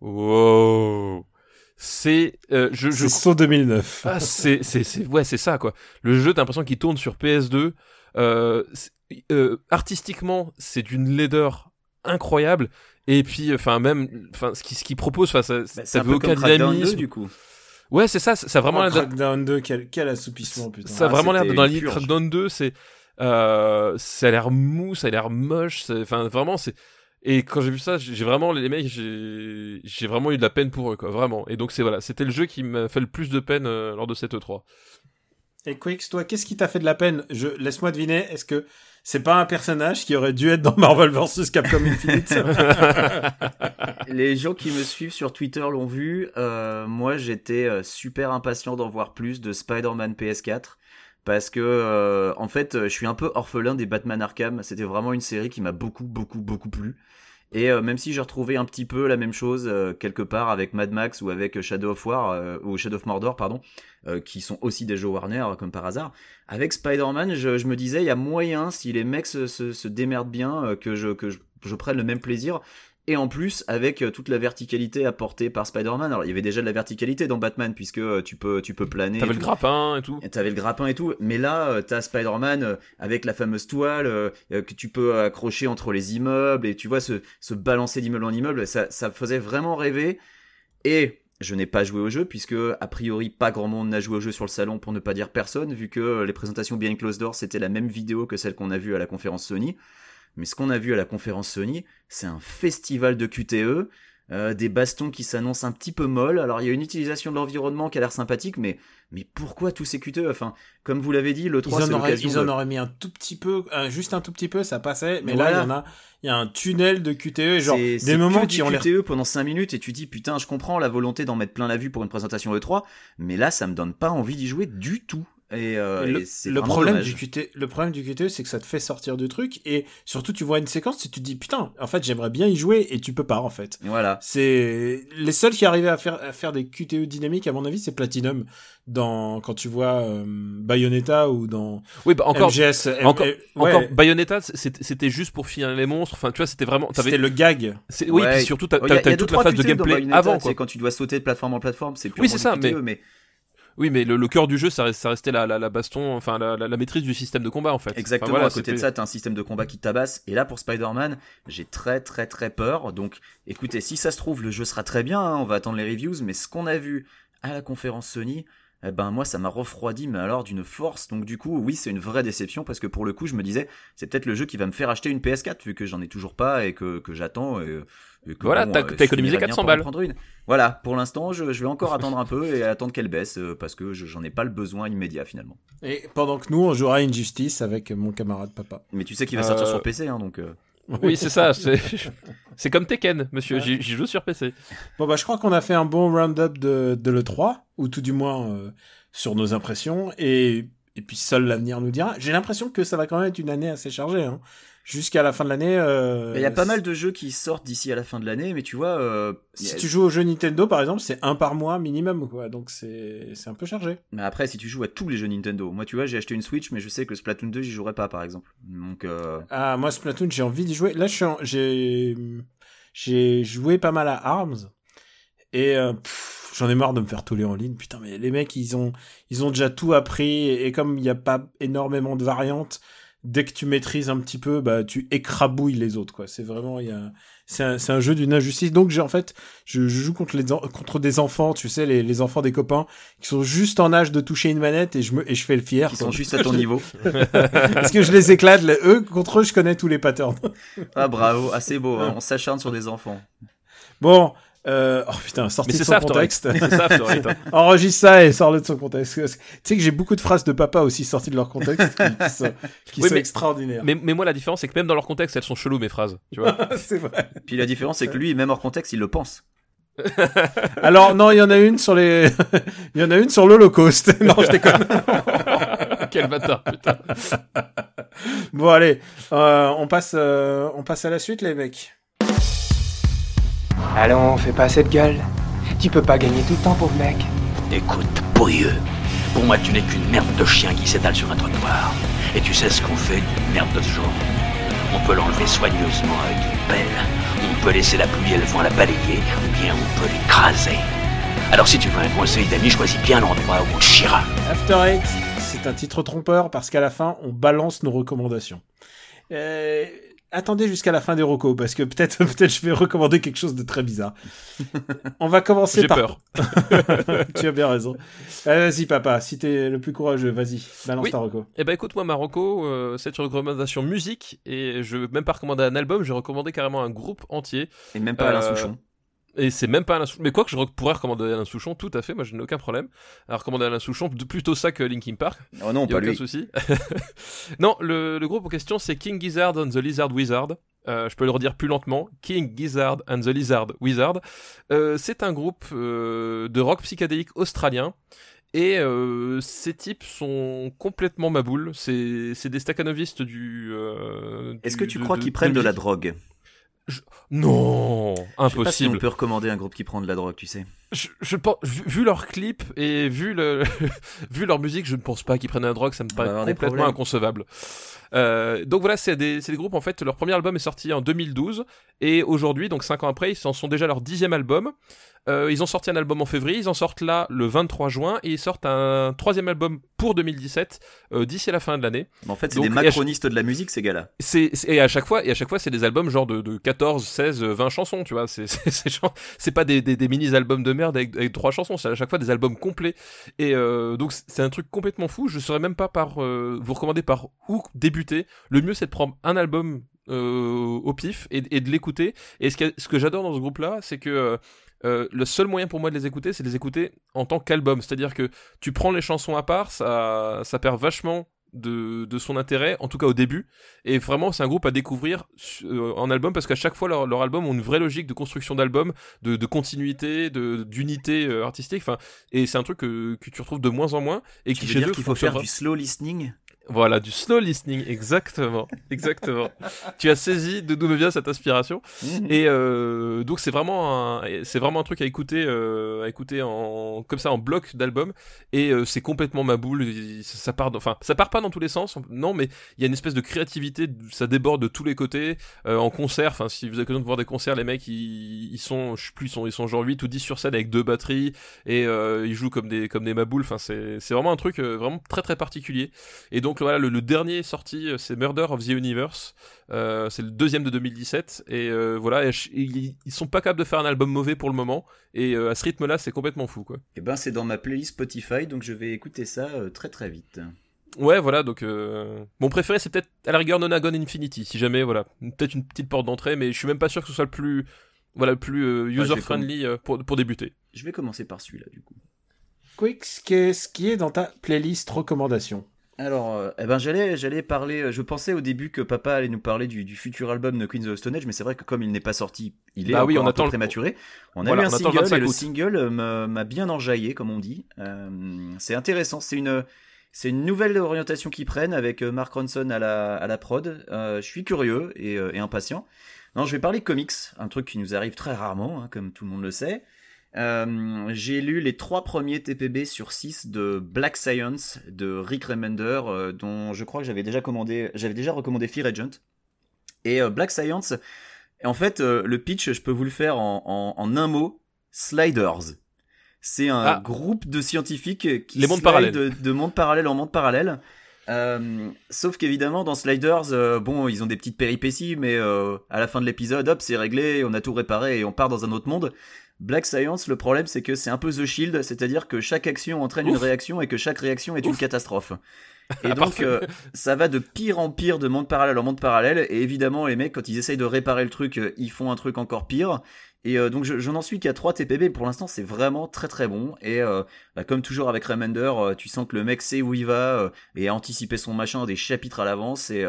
F: wow. C'est, euh, je, je
D: C'est saut 2009.
F: ah, c'est, c'est, c'est, ouais, c'est ça, quoi. Le jeu, t'as l'impression qu'il tourne sur PS2. Euh, c'est- euh, artistiquement, c'est d'une laideur incroyable. Et puis, enfin, même, enfin, ce qu'il ce qu'il propose, enfin, ça,
E: Bah, c'est
F: ça
E: un
F: veut aucun
E: comme Crackdown 2,
F: dynamisme.
E: du coup.
F: Ouais, c'est ça, ça a vraiment l'air
D: Crackdown 2, quel, quel assoupissement, putain.
F: ça a
E: Ah,
F: vraiment l'air dans la
E: une
F: ligne
E: purge.
F: Crackdown 2, c'est, euh, ça a l'air mou, ça a l'air moche, enfin, vraiment, c'est, et quand j'ai vu ça, j'ai vraiment, les mecs, j'ai, j'ai vraiment eu de la peine pour eux, quoi, vraiment. Et donc, c'est voilà, c'était le jeu qui m'a fait le plus de peine euh, lors de cette E3.
D: Et Quix, toi, qu'est-ce qui t'a fait de la peine? Je Laisse-moi deviner, est-ce que c'est pas un personnage qui aurait dû être dans Marvel vs Capcom Infinite
E: Les gens qui me suivent sur Twitter l'ont vu. Euh, moi, j'étais euh, super impatient d'en voir plus de Spider-Man PS4 parce que, euh, en fait, je suis un peu orphelin des Batman Arkham. C'était vraiment une série qui m'a beaucoup, beaucoup, beaucoup plu. Et euh, même si j'ai retrouvé un petit peu la même chose euh, quelque part avec Mad Max ou avec Shadow of War euh, ou Shadow of Mordor, pardon, euh, qui sont aussi des jeux Warner euh, comme par hasard, avec Spider-Man, je, je me disais il y a moyen si les mecs se, se, se démerdent bien euh, que je que je, je prenne le même plaisir. Et en plus, avec euh, toute la verticalité apportée par Spider-Man, alors il y avait déjà de la verticalité dans Batman puisque euh, tu peux tu peux planer.
F: T'avais le grappin et tout.
E: T'avais le grappin et tout, mais là euh, t'as Spider-Man avec la fameuse toile que tu peux accrocher entre les immeubles et tu vois se, se balancer d'immeuble en immeuble, ça, ça faisait vraiment rêver. Et je n'ai pas joué au jeu puisque a priori pas grand monde n'a joué au jeu sur le salon pour ne pas dire personne vu que les présentations Behind Closed Doors c'était la même vidéo que celle qu'on a vue à la conférence Sony. Mais ce qu'on a vu à la conférence Sony, c'est un festival de QTE, euh, des bastons qui s'annoncent un petit peu molles. Alors il y a une utilisation de l'environnement qui a l'air sympathique, mais mais pourquoi tous ces QTE Enfin, comme vous l'avez dit, le 3
D: ils,
E: c'est
D: en auraient,
E: l'occasion
D: ils en
E: de...
D: auraient mis un tout petit peu, euh, juste un tout petit peu, ça passait. Mais
E: Voilà.
D: là, il y en a, il y a un tunnel de QTE, genre des moments qui ont l'air
E: QTE pendant 5 minutes et tu dis putain je comprends la volonté d'en mettre plein la vue pour une présentation E3 mais là ça me donne pas envie d'y jouer du tout et, euh,
D: Et le, problème
E: dommage.
D: du QT, le problème du QTE, c'est que ça te fait sortir du truc et surtout tu vois une séquence et tu te dis putain, en fait j'aimerais bien y jouer et tu peux pas en fait.
E: Voilà
D: C'est les seuls qui arrivaient à faire à faire des QTE dynamiques à mon avis, c'est Platinum dans quand tu vois euh, Bayonetta ou dans
F: Oui, bah encore,
D: MGS. M-
F: encore,
D: ouais,
F: encore Bayonetta, c'était c'était juste pour finir les monstres. Enfin, tu vois, c'était vraiment. t'avais-
D: c'était le gag.
F: Oui,
E: Ouais.
F: puis surtout, t'as
E: Oh,
F: toute la phase de
E: QTE dans
F: gameplay avant,
E: c'est
F: quoi.
E: quand tu dois sauter de plateforme en plateforme c'est
F: Oui, c'est ça,
E: QTE,
F: mais-
E: mais
F: Oui, mais le, le cœur du jeu, ça, reste- ça restait la, la, la baston, enfin la, maîtrise du système de combat en fait.
E: Exactement,
F: Enfin, voilà,
E: à côté de ça, t'as un système de combat qui tabasse. Et là, pour Spider-Man, j'ai très très très peur. Donc, écoutez, si ça se trouve, le jeu sera très bien, hein, on va attendre les reviews, mais ce qu'on a vu à la conférence Sony, eh ben moi, ça m'a refroidi, mais alors d'une force. Donc du coup, oui, c'est une vraie déception, parce que pour le coup, je me disais, c'est peut-être le jeu qui va me faire acheter une PS4, vu que j'en ai toujours pas et que, que j'attends. Et, et que,
F: Voilà,
E: bon,
F: t'as-
E: euh,
F: économisé
E: finirais bien
F: 400
E: par en
F: balles.
E: prendre une. Voilà, pour l'instant, je, je vais encore attendre un peu et attendre qu'elle baisse, euh, parce que je- j'en ai pas le besoin immédiat finalement.
D: Et pendant que nous on jouera à Injustice avec mon camarade papa.
E: Mais tu sais qu'il va sortir
F: Euh,
E: sur PC, hein, donc... euh,
F: Oui, c'est ça. C'est c'est comme Tekken, monsieur. J'y j'y joue sur PC.
D: Bon bah je crois qu'on a fait un bon round-up de, de l'E3, ou tout du moins euh, sur nos impressions, et, et puis seul l'avenir nous dira. J'ai l'impression que ça va quand même être une année assez chargée, hein. Jusqu'à la fin de l'année... euh,
E: Il y a pas mal de jeux qui sortent d'ici à la fin de l'année, mais tu vois... euh,
D: Si
E: a-
D: tu joues aux jeux Nintendo par exemple, c'est un par mois minimum, quoi, donc c'est un peu chargé.
E: Mais après, si tu joues à tous les jeux Nintendo, moi tu vois, j'ai acheté une Switch, mais je sais que Splatoon 2, j'y jouerai pas, par exemple. Donc, euh,
D: Ah, moi Splatoon, j'ai envie d'y jouer. Là, je suis en- j'ai j'ai joué pas mal à Arms et pff, j'en ai marre de me faire toller en ligne. Putain, mais les mecs, ils ont ils ont déjà tout appris et, et comme il n'y a pas énormément de variantes, dès que tu maîtrises un petit peu, bah tu écrabouilles les autres, quoi. C'est vraiment il y a c'est un, un jeu d'une injustice. Donc j'ai en fait, je, je joue contre les contre des enfants, tu sais, les, les enfants des copains qui sont juste en âge de toucher une manette et je me et je fais le fier. quoi.
E: sont juste à ton niveau.
D: Parce que je les éclate. les- Eux contre eux, je connais tous les patterns.
E: Ah bravo, assez beau, hein, on s'acharne sur des enfants.
D: Bon, euh, oh putain, sorti de
F: c'est
D: son
F: ça,
D: contexte.
F: Ça.
D: Enregistre ça et sors-le de son contexte. Tu sais que j'ai beaucoup de phrases de papa aussi sorties de leur contexte qui, qui sont, qui
F: Oui,
D: sont
F: mais-
D: extraordinaires.
F: Mais, mais moi, la différence, c'est que même dans leur contexte, elles sont cheloues, mes phrases. Tu vois.
D: c'est vrai.
E: Puis la différence, c'est que lui, même hors contexte, il le pense.
D: Alors non, il y en a une sur les, il y en a une sur l'Holocauste. non, je déconne.
F: Quel bâtard, putain.
D: Bon allez, euh, on passe, euh, on passe à la suite les mecs.
I: Allons, fais pas cette gueule. Tu peux pas gagner tout le temps, pauvre mec.
A: Écoute, pourrieux. Pour moi, tu n'es qu'une merde de chien qui s'étale sur un trottoir. Et tu sais ce qu'on fait d'une merde de ce genre On peut l'enlever soigneusement avec une pelle. On peut laisser la pluie et le vent la balayer, ou bien on peut l'écraser. Alors si tu veux un conseil d'amis, choisis bien l'endroit où on te chiera.
D: After Eight, c'est un titre trompeur parce qu'à la fin, on balance nos recommandations. Euh, attendez jusqu'à la fin des recos parce que peut-être peut-être je vais recommander quelque chose de très bizarre. On va commencer
F: J'ai
D: par
F: peur.
D: tu as bien raison. Euh, vas-y papa, si t'es le plus courageux, vas-y, balance
F: Oui.
D: ta reco.
F: Eh ben écoute moi Marocco, euh, c'est une recommandation musique et je veux même pas recommander un album, je vais recommander carrément un groupe entier.
E: Et même pas Alain
F: Euh,
E: Souchon.
F: Et c'est même pas Alain Souchon. Mais quoi que je pourrais recommander Alain Souchon, tout à fait, moi je n'ai aucun problème à recommander Alain Souchon, plutôt ça que Linkin Park.
E: Oh non,
F: Y a
E: pas
F: aucun
E: lui.
F: souci. non, le, le groupe en question c'est King Gizzard and the Lizard Wizard. Euh, je peux le redire plus lentement. King Gizzard and the Lizard Wizard. Euh, c'est un groupe euh, de rock psychédélique australien. Et euh, ces types sont complètement maboules. C'est c'est des staccanovistes du. euh,
E: Est-ce
F: du-
E: que tu
F: de-
E: crois
F: de-
E: qu'ils prennent de la
F: musique. Non,
E: Je sais pas si
F: impossible.
E: on peut recommander un groupe qui prend de la drogue, tu sais.
F: Je, je pense, vu, vu leur clip et vu le, vu leur musique, je ne pense pas qu'ils prennent la drogue. Ça me paraît complètement inconcevable. Euh, donc voilà, c'est des, c'est des groupes en fait. Leur premier album est sorti en 2012 et aujourd'hui, donc cinq ans après, ils en sont déjà leur dixième album. Euh, ils ont sorti un album en février, ils en sortent là le 23 juin et ils sortent un troisième album pour 2017 euh, d'ici la fin de l'année.
E: En fait, c'est des macronistes de la musique, ces gars-là.
F: C'est et à chaque fois et à chaque fois c'est des albums genre de, de 14, 16, euh, 20 chansons, tu vois. C'est c'est pas des, des, des mini albums de merde avec, avec trois chansons, c'est à chaque fois des albums complets. Et euh, donc c'est un truc complètement fou. Je saurais même pas par euh, vous recommander par où débuter. Le mieux c'est de prendre un album euh, au pif et, et de l'écouter. Et ce que, ce que j'adore dans ce groupe-là, c'est que euh, euh, le seul moyen pour moi de les écouter, c'est de les écouter en tant qu'album. C'est-à-dire que tu prends les chansons à part, ça, ça perd vachement de, de son intérêt, en tout cas au début. Et vraiment, c'est un groupe à découvrir euh, en album parce qu'à chaque fois, leur, leur album ont une vraie logique de construction d'album, de, de continuité, de d'unité euh, artistique. Enfin, et c'est un truc que, que tu retrouves de moins en moins et
E: Tu
F: qui
E: veux
F: chez
E: dire
F: eux
E: qu'il faut faire du slow listening?
F: Voilà, du slow listening, exactement, exactement. tu as saisi de d'où me vient cette inspiration.
E: Mhm.
F: Et euh, donc c'est vraiment un, c'est vraiment un truc à écouter, euh, à écouter en comme ça en bloc d'album. Et euh, c'est complètement ma boule. il- Ça, part, enfin ça part pas dans tous les sens, non, mais il y a une espèce de créativité, ça déborde de tous les côtés. Euh, en concert, enfin si vous avez l'occasion de voir des concerts, les mecs ils, ils sont, je sais plus, ils sont, ils sont genre 8 ou 10 sur scène avec deux batteries et euh, ils jouent comme des comme des maboules. Enfin c'est c'est vraiment un truc euh, vraiment très très particulier. Et donc voilà, le, le dernier sorti, euh, c'est Murder of the Universe. Euh, c'est le deuxième de 2017. Et euh, voilà, et ils, ils sont pas capables de faire un album mauvais pour le moment. Et euh, à ce rythme-là, c'est complètement fou, quoi.
E: Eh ben, c'est dans ma playlist Spotify, donc je vais écouter ça euh, très très vite.
F: Ouais, voilà, donc euh, mon préféré, c'est peut-être à la rigueur Nonagon Infinity, si jamais, voilà, peut-être une petite porte d'entrée, mais je suis même pas sûr que ce soit le plus, voilà, le plus euh,
E: vais
F: user-friendly pour, pour débuter.
E: Je vais commencer par celui-là, du coup.
D: Quicks, qu'est-ce qui est dans ta playlist recommandation?
E: Alors, euh, eh ben, j'allais, j'allais parler. euh, Je pensais au début que papa allait nous parler du, du futur album de Queens of the Stone Age, mais c'est vrai que comme il n'est pas sorti, il est
F: Bah
E: encore
F: oui, on
E: un peu
F: attend le-
E: prématuré. On a
F: Voilà,
E: eu un
F: on le
E: single
F: 25
E: et le single euh, m'a bien enjaillé, comme on dit. Euh, c'est intéressant. C'est une, c'est une nouvelle orientation qu'ils prennent avec Mark Ronson à la, à la prod. Euh, je suis curieux et, et impatient. Non, je vais parler comics, un truc qui nous arrive très rarement, hein, comme tout le monde le sait. Euh, j'ai lu les trois premiers TPB sur 6 de Black Science de Rick Remender, euh, dont je crois que j'avais déjà commandé, j'avais déjà recommandé Fear Agent. Et euh, Black Science, en fait, le pitch, je peux vous le faire en, en, en un mot, Sliders. C'est un
F: Ah.
E: groupe de scientifiques qui
F: Les mondes parallèles.
E: De, de monde parallèle en monde parallèle. Euh, sauf qu'évidemment dans Sliders, euh, bon, ils ont des petites péripéties, mais euh, à la fin de l'épisode, hop, c'est réglé, on a tout réparé et on part dans un autre monde. Black Science, le problème c'est que c'est un peu The Shield, c'est-à-dire que chaque action entraîne une réaction et que chaque réaction est une catastrophe. Et donc euh, ça va de pire en pire de monde parallèle en monde parallèle, et évidemment les mecs quand ils essayent de réparer le truc, euh, ils font un truc encore pire. Et euh, donc je, je n'en suis qu'à 3 TPB, pour l'instant c'est vraiment très très bon. Et euh, bah, comme toujours avec Remender, tu sens que le mec sait où il va et a anticipé son machin des chapitres à l'avance. Et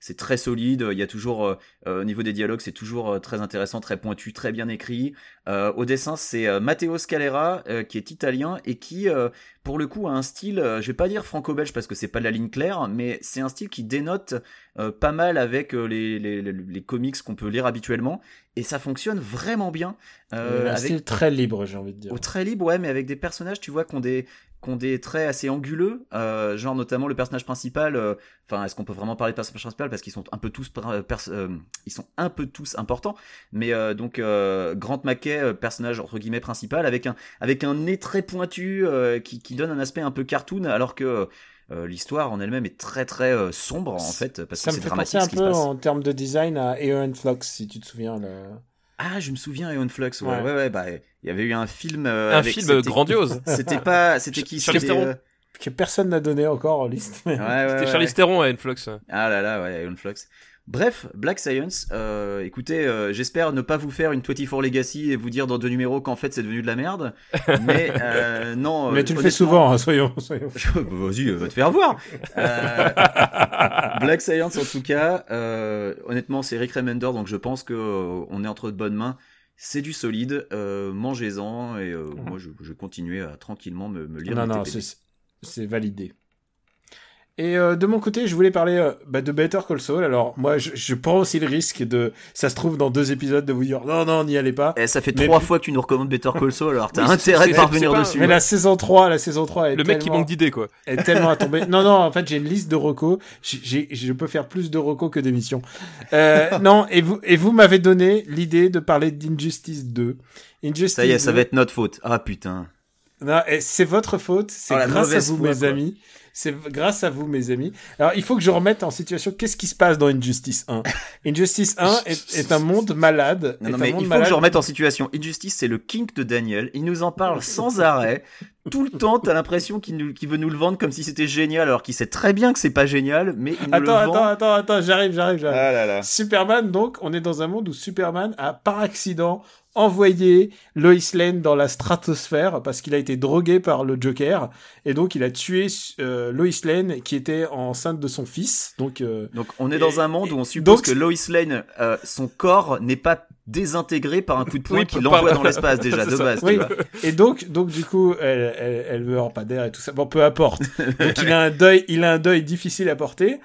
E: c'est très solide. Il y a toujours au niveau des dialogues, c'est toujours très intéressant, très pointu, très bien écrit. Euh, au dessin, c'est euh, Matteo Scalera euh, qui est italien et qui, euh, pour le coup, a un style, euh, je vais pas dire franco-belge parce que c'est pas de la ligne claire, mais c'est un style qui dénote euh, pas mal avec euh, les, les, les, les comics qu'on peut lire habituellement, et ça fonctionne vraiment bien.
D: Euh, un
E: avec...
D: style très libre, j'ai envie de dire.
E: Au très libre, ouais, mais avec des personnages, tu vois, qui ont des, qui ont des traits assez anguleux, euh, genre notamment le personnage principal. euh, Enfin, est-ce qu'on peut vraiment parler de personnage principal parce qu'ils sont un peu tous, euh, ils sont un peu tous importants. Mais donc Grant McKay, euh, personnage entre guillemets principal, avec un avec un nez très pointu qui, qui donne un aspect un peu cartoon, alors que euh, l'histoire en elle-même est très très euh, sombre en fait parce
D: Ça
E: que
D: me
E: c'est
D: fait penser
E: dramatique
D: un
E: ce qui se
D: peu
E: passe.
D: en termes de design à Aeon Flux, si tu te souviens. Le...
E: Ah, je me souviens Aeon Flux. Ouais,
D: Ouais.
E: ouais, ouais. bah, il y avait eu un film. euh,
F: Un
E: avec-
F: film grandiose.
E: C'était pas, c'était qui
F: Charlie
E: C'était,
F: Theron.
E: euh,
D: Que personne n'a donné encore en liste. mais-
E: Ouais, ouais,
F: C'était
E: ouais,
F: Charlie
E: ouais.
F: Theron à Influx.
E: Ah là là, ouais, Iron Flux. Bref, Black Science, euh, écoutez, euh, j'espère ne pas vous faire une 24 Legacy et vous dire dans deux numéros qu'en fait c'est devenu de la merde. Mais euh, non.
D: Mais tu le fais souvent, hein, soyons. soyons.
E: Bah, Vas-y, va te faire voir. Euh, Black Science en tout cas, euh, honnêtement c'est Rick Remender donc je pense que euh, on est entre de bonnes mains. C'est du solide, euh, mangez-en et euh, moi je, je vais continuer à tranquillement me, me lire.
D: Non, non, c'est validé. Et euh, de mon côté, je voulais parler euh, bah, de Better Call Saul. Alors, moi, je, je prends aussi le risque de, ça se trouve, dans deux épisodes, de vous dire non, non, n'y allez pas.
E: Eh, ça fait
D: Mais
E: trois fois que tu nous recommandes Better Call Saul, alors t'as
F: Oui,
E: intérêt de parvenir
F: pas-
E: dessus.
D: Mais la saison 3, la saison 3 est
F: Le mec qui manque d'idées, quoi.
D: est tellement à tomber. Non, non, en fait, j'ai une liste de recos. J'ai- j'ai- je peux faire plus de recos que d'émissions. Euh, non, et vous, et vous m'avez donné l'idée de parler d'Injustice 2. Injustice
E: Ça y est, ça
D: 2.
E: va être notre faute. Ah putain.
D: Non, c'est votre faute. C'est
E: Oh,
D: grâce à vous,
E: foi,
D: mes
E: quoi.
D: amis. C'est grâce à vous, mes amis. Alors, il faut que je remette en situation. Qu'est-ce qui se passe dans Injustice 1 Injustice 1 est, est un monde malade.
E: Non, mais il faut
D: malade.
E: que je remette en situation. Injustice, c'est le kink de Daniel. Il nous en parle sans arrêt. Tout le temps, t'as l'impression qu'il veut nous le vendre comme si c'était génial, alors qu'il sait très bien que c'est pas génial, mais il nous le
D: Attends,
E: vend.
D: attends, attends, attends, j'arrive, j'arrive, j'arrive.
E: Ah.
D: Superman, donc, on est dans un monde où Superman a par accident envoyé Lois Lane dans la stratosphère parce qu'il a été drogué par le Joker et donc il a tué euh, Lois Lane qui était enceinte de son fils. Donc, euh,
E: Donc on est dans
D: Et-
E: un monde où on suppose
D: donc-
E: que Lois Lane, euh, son corps n'est pas désintégré par un coup de poing
F: Oui,
E: qui l'envoie dans l'espace déjà de base.
D: oui. Et donc, donc du coup, elle, elle, elle meurt pas d'air et tout ça. Bon, peu importe. Donc il a un deuil, il a un deuil difficile à porter.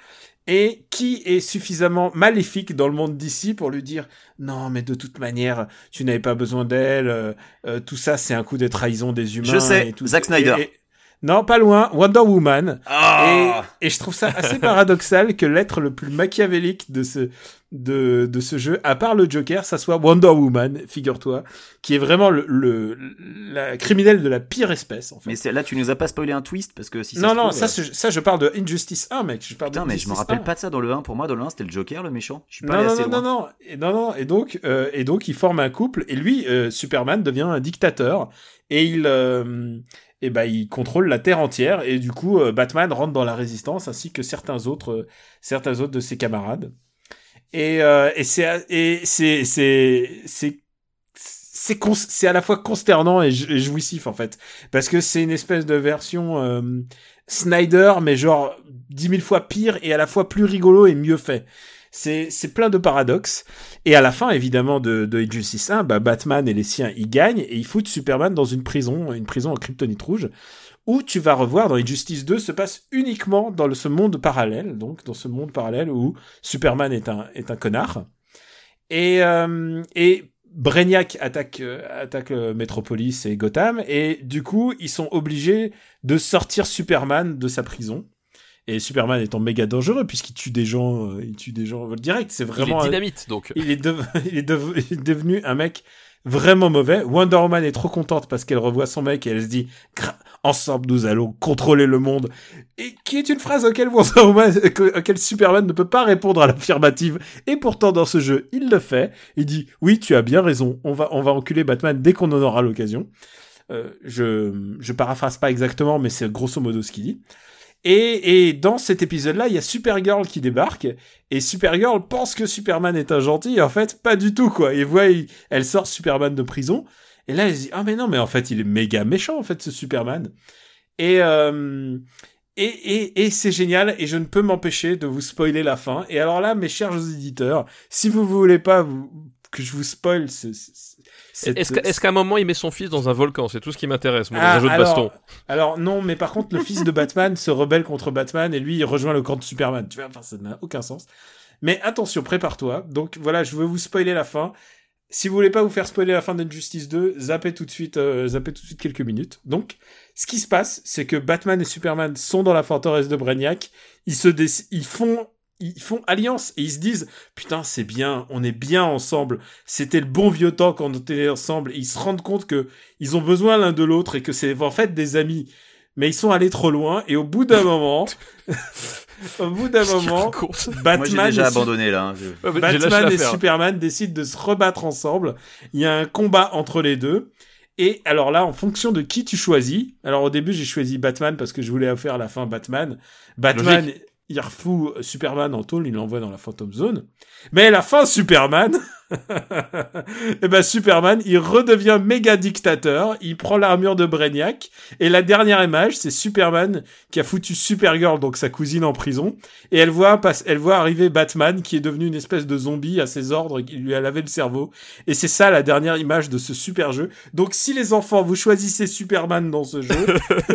D: Et qui est suffisamment maléfique dans le monde d'ici pour lui dire non mais de toute manière tu n'avais pas besoin d'elle euh, euh, tout ça c'est un coup de trahison des humains
E: Je sais,
D: et tout
E: Zack. Snyder.
D: Et- et- non pas loin Wonder Woman
E: Ah
D: et, et je trouve ça assez paradoxal que l'être le plus machiavélique de ce, de, de ce jeu, à part le Joker, ça soit Wonder Woman, figure-toi, qui est vraiment le, le, la criminelle de la pire espèce, en fait.
E: Mais là, tu nous as pas spoilé un twist parce que si ça
D: non,
E: se
D: non,
E: trouve,
D: ça,
E: euh,
D: ça, je parle de Injustice 1, mec. Je parle
E: Putain, mais je me rappelle
D: 1.
E: pas de ça dans le 1. Pour moi, dans le 1, c'était le Joker, le méchant. Je suis pas
D: Non,
E: allé
D: non,
E: assez
D: non,
E: loin.
D: non, non, et non, non, et donc, euh, et donc, ils forment un couple, et lui, euh, Superman devient un dictateur, et il, euh, et ben, il contrôle la Terre entière, et du coup, euh, Batman rentre dans la résistance, ainsi que certains autres, euh, certains autres de ses camarades. Et, euh, et c'est, et c'est, c'est, c'est, à la fois consternant et jouissif en fait. Parce que c'est une espèce de version euh, Snyder mais genre dix mille fois pire et à la fois plus rigolo et mieux fait c'est plein de paradoxes. Et à la fin évidemment de, de Injustice 1 bah, Batman et les siens y gagnent et ils foutent Superman dans une prison une prison en kryptonite rouge où tu vas revoir dans Injustice 2 se passe uniquement dans ce monde parallèle donc dans ce monde parallèle où Superman est un est un connard. Et euh, et attaque euh, attaque euh, Metropolis et Gotham et du coup ils sont obligés de sortir Superman de sa prison et Superman étant méga dangereux puisqu'il tue des gens euh, il tue des gens direct c'est
F: Il
D: vraiment
F: est
D: un-
F: dynamite, donc.
D: il est, dev- il, est dev- il est devenu un mec vraiment mauvais. Wonder Woman est trop contente parce qu'elle revoit son mec et elle se dit ensemble nous allons contrôler le monde. Et qui est une phrase auquel Wonder Woman, auquel Superman ne peut pas répondre à l'affirmative. Et pourtant dans ce jeu il le fait. Il dit oui tu as bien raison. On va on va enculer Batman dès qu'on en aura l'occasion. Euh, je je paraphrase pas exactement mais c'est grosso modo ce qu'il dit. Et, dans cet épisode-là, il y a Supergirl qui débarque, et Supergirl pense que Superman est un gentil, et en fait, pas du tout, quoi. Et voit, elle sort Superman de prison, et là, elle se dit, ah mais non, mais en fait, il est méga méchant, en fait, ce Superman. Et, euh, et, et c'est génial, et je ne peux m'empêcher de vous spoiler la fin. Et alors là, mes chers éditeurs, si vous voulez pas vous que je vous spoil
F: Est-ce qu'à est-ce qu'à un moment il met son fils dans un volcan? C'est tout ce qui m'intéresse, moi, dans
D: Ah,
F: un jeu de
D: alors,
F: baston.
D: Alors non, mais par contre, le fils de Batman se rebelle contre Batman et lui, il rejoint le camp de Superman. Tu vois, enfin, ça n'a aucun sens. Mais attention, prépare-toi. Donc voilà, je veux vous spoiler la fin. Si vous voulez pas vous faire spoiler la fin d'Injustice 2, zappez tout de suite, euh, zappez tout de suite quelques minutes. Donc, ce qui se passe, c'est que Batman et Superman sont dans la forteresse de Brainiac. Ils se ils font, ils font alliance et ils se disent, putain, c'est bien, on est bien ensemble. C'était le bon vieux temps quand on était ensemble. Et ils se rendent compte que ils ont besoin l'un de l'autre et que c'est en fait des amis. Mais ils sont allés trop loin et au bout d'un moment, au bout d'un moment, Batman
E: Moi, déjà
D: et-
E: abandonné là. hein.
F: Ouais,
D: Batman et. Superman décident de se rebattre ensemble. Il y a un combat entre les deux. Et alors là, en fonction de qui tu choisis, alors au début j'ai choisi Batman parce que je voulais faire la fin Batman. Batman,
F: Logique.
D: Il refout Superman en tôle, il l'envoie dans la Phantom Zone. Mais la fin Superman, et ben Superman, il redevient méga dictateur, il prend l'armure de Brainiac, et la dernière image, c'est Superman qui a foutu Supergirl, donc sa cousine, en prison, et elle voit, elle voit arriver Batman qui est devenu une espèce de zombie à ses ordres, qui lui a lavé le cerveau, et c'est ça la dernière image de ce super jeu. Donc si les enfants, vous choisissez Superman dans ce jeu,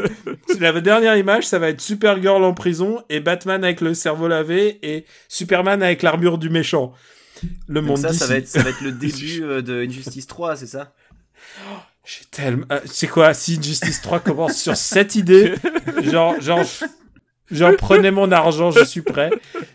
D: la dernière image, ça va être Supergirl en prison, et Batman avec le cerveau lavé, et Superman avec l'armure du méchant. Le
E: Donc
D: monde
E: ça, ça va, être, ça va être le début euh, de Injustice 3, c'est ça?
D: J'ai tellement. euh, c'est quoi Si Justice 3 commence sur cette idée, genre, genre, genre, prenez mon argent, je suis prêt.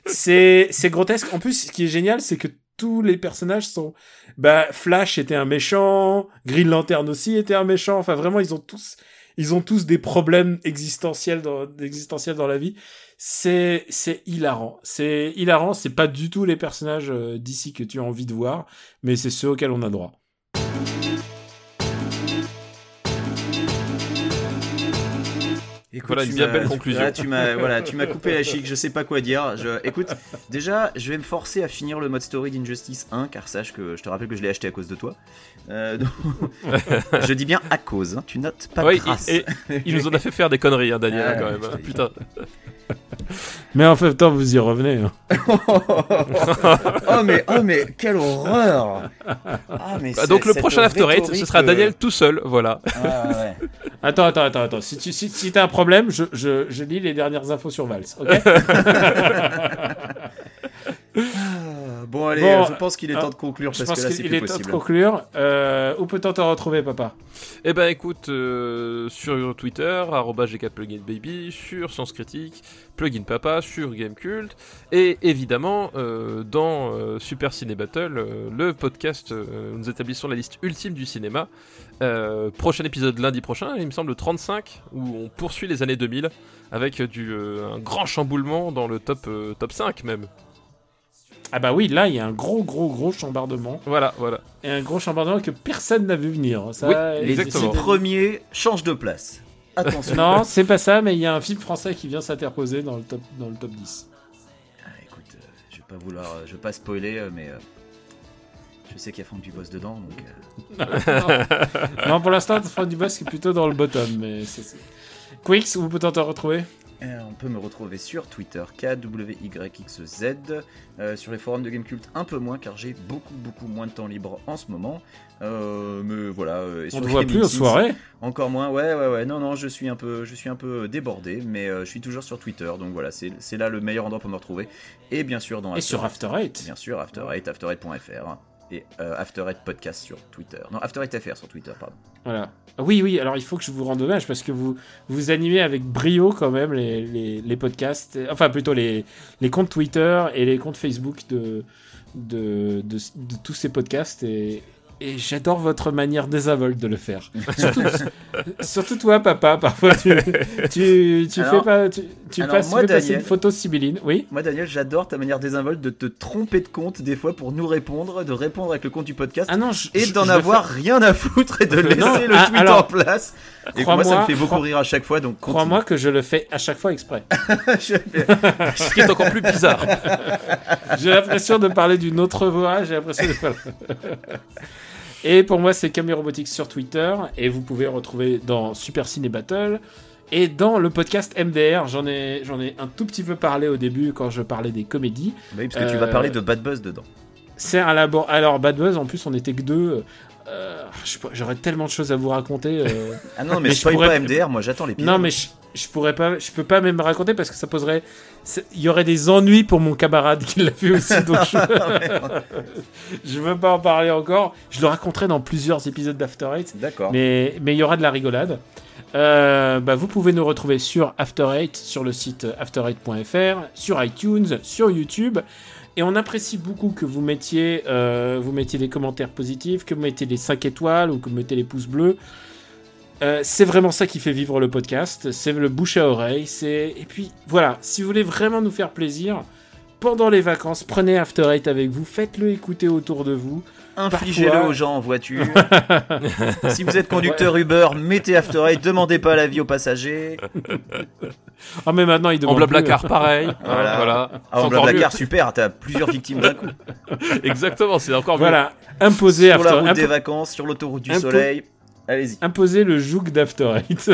D: C'est, c'est grotesque. En plus, ce qui est génial, c'est que tous les personnages sont. Bah, Flash était un méchant, Green Lantern aussi était un méchant. Enfin, vraiment, ils ont tous, ils ont tous des problèmes existentiels dans, dans la vie. C'est, c'est hilarant. C'est hilarant. C'est pas du tout les personnages euh, d'ici que tu as envie de voir, mais c'est ceux auxquels on a droit.
E: Écoute,
F: Voilà une
E: tu
F: bien
E: m'as-
F: belle conclusion.
E: Là, tu m'as voilà, tu m'as coupé la chic, je sais pas quoi dire. Je, écoute, déjà, je vais me forcer à finir le mode story d'Injustice 1, car sache que je te rappelle que je l'ai acheté à cause de toi. Euh, donc- je dis bien à cause, hein, tu notes pas
F: Ouais,
E: grâce.
F: et, et il nous en a fait faire des conneries, hein, Daniel,
E: Ah,
F: quand même. hein.
E: te dis.
F: Putain.
D: Mais en même temps, vous y revenez. hein.
E: oh mais oh mais quelle horreur Ah mais
F: Bah, donc le prochain After Eight, ce sera Daniel tout seul, voilà.
E: ah, ouais.
D: Attends, attends, attends, attends. Si tu si, si t'as un problème, je, je, je lis les dernières infos sur Vals, ok
E: Ah, Bon allez,
D: Bon,
E: je pense qu'il est
D: ah,
E: temps de conclure
D: Je
E: parce
D: pense qu'il
E: plus
D: est temps de conclure. Euh, où peut-on te retrouver, papa?
F: Eh ben écoute, euh, sur Twitter, arobase Baby, sur Sens Critique, Plugin Papa, sur Gamecult, et évidemment euh, dans euh, Super Ciné Battle, euh, le podcast euh, où nous établissons la liste ultime du cinéma. Euh, prochain épisode lundi prochain, il me semble le 35, où on poursuit les années 2000 avec du, euh, un grand chamboulement dans le top, euh, top 5 même.
D: Ah bah oui, là, il y a un gros, gros, gros chambardement.
F: Voilà, voilà.
D: Et un gros chambardement que personne n'a vu venir. Ça,
F: Oui,
E: Les
F: Exactement.
E: premiers changent de place. Attention.
D: Non, c'est pas ça, mais il y a un film français qui vient s'interposer dans le top, dans le top 10.
E: Ah, écoute, euh, je vais pas vouloir, euh, je vais pas spoiler, euh, mais euh, je sais qu'il y a Franck Dubos dedans, donc. euh,
D: non. Non, pour l'instant, Franck Dubosc est plutôt dans le bottom, mais c'est... Quicks, où peut-on te retrouver?
E: Euh, on peut me retrouver sur Twitter, KWYXZ, euh, sur les forums de Gamecult un peu moins car j'ai beaucoup beaucoup moins de temps libre en ce moment. Euh, mais voilà. euh, et
D: On
E: les
D: voit plus
E: meetings,
D: soirées
E: Encore moins, ouais ouais ouais. Non non, je suis un peu, je suis un peu débordé, mais je suis toujours sur Twitter, donc voilà, c'est c'est là le meilleur endroit pour me retrouver. Et bien sûr dans
D: Et sur After Eight
E: Bien sûr, After Eight, after8.fr et euh, After Eight podcast sur Twitter. Non, After Eight FR sur Twitter, pardon.
D: Voilà. Oui, oui, alors il faut que je vous rende hommage parce que vous vous animez avec brio quand même les, les, les podcasts, enfin plutôt les, les comptes Twitter et les comptes Facebook de, de, de, de tous ces podcasts et, et j'adore votre manière désinvolte de le faire. surtout, surtout toi, papa, parfois tu, tu, tu
E: Alors-
D: fais pas, tu, tu
E: alors,
D: passes,
E: moi,
D: tu passer
E: Daniel-
D: une photo sibylline, oui
E: Moi, Daniel, j'adore ta manière désinvolte de te tromper de compte des fois pour nous répondre, de répondre avec le compte du podcast
D: Ah non, je-
E: et d'en avoir
D: fais-
E: rien à foutre et de laisser
D: Non,
E: le
D: ah,
E: tweet
D: alors,
E: en place. Et moi, ça me fait beaucoup
D: crois-
E: rire à chaque fois, donc.
D: Crois-moi que je le fais à chaque fois exprès.
F: Ce qui est encore plus bizarre.
D: J'ai l'impression de parler d'une autre voix, j'ai l'impression de Et pour moi, c'est Camille Robotics sur Twitter, et vous pouvez retrouver dans Super Ciné Battle, et dans le podcast MDR, j'en ai, j'en ai un tout petit peu parlé au début quand je parlais des comédies.
E: Oui, parce que tu
D: Euh,
E: vas parler de Bad Buzz dedans.
D: C'est un labor. Alors, Bad Buzz, en plus, on était que deux. Euh, je J'aurais tellement de choses à vous raconter. euh.
E: Ah non, mais,
D: je
E: spoil
D: pourrais-
E: pas MDR, moi j'attends l'épisode.
D: Non, mais je, je pourrais pas, je peux pas même raconter parce que ça poserait, il y aurait des ennuis pour mon camarade qui l'a fait aussi. donc je, je veux pas en parler encore. Je le raconterai dans plusieurs épisodes d'After Eight.
E: D'accord.
D: Mais mais il y aura de la rigolade. Euh, bah, vous pouvez nous retrouver sur After Eight, sur le site after8.fr, sur iTunes, sur YouTube. Et on apprécie beaucoup que vous mettiez, euh, vous mettiez des commentaires positifs, que vous mettiez des 5 étoiles ou que vous mettez les pouces bleus. Euh, c'est vraiment ça qui fait vivre le podcast. C'est le bouche à oreille. Et puis voilà. Si vous voulez vraiment nous faire plaisir pendant les vacances, prenez After Eight avec vous. Faites-le écouter autour de vous.
E: Infligez-le
D: Parfois-
E: aux gens en voiture. si vous êtes conducteur Uber, mettez After Eight, demandez pas l'avis aux passagers.
D: Ah mais maintenant il
J: En
D: demande
J: Blablacar, pareil.
E: Voilà.
J: voilà.
E: Ah, en Blablacar, super, t'as plusieurs victimes d'un coup.
J: Exactement, c'est encore mieux.
D: Voilà. Imposer
E: Sur la route des vacances, sur l'autoroute du soleil. Allez-y.
D: imposer le joug d'After Eight.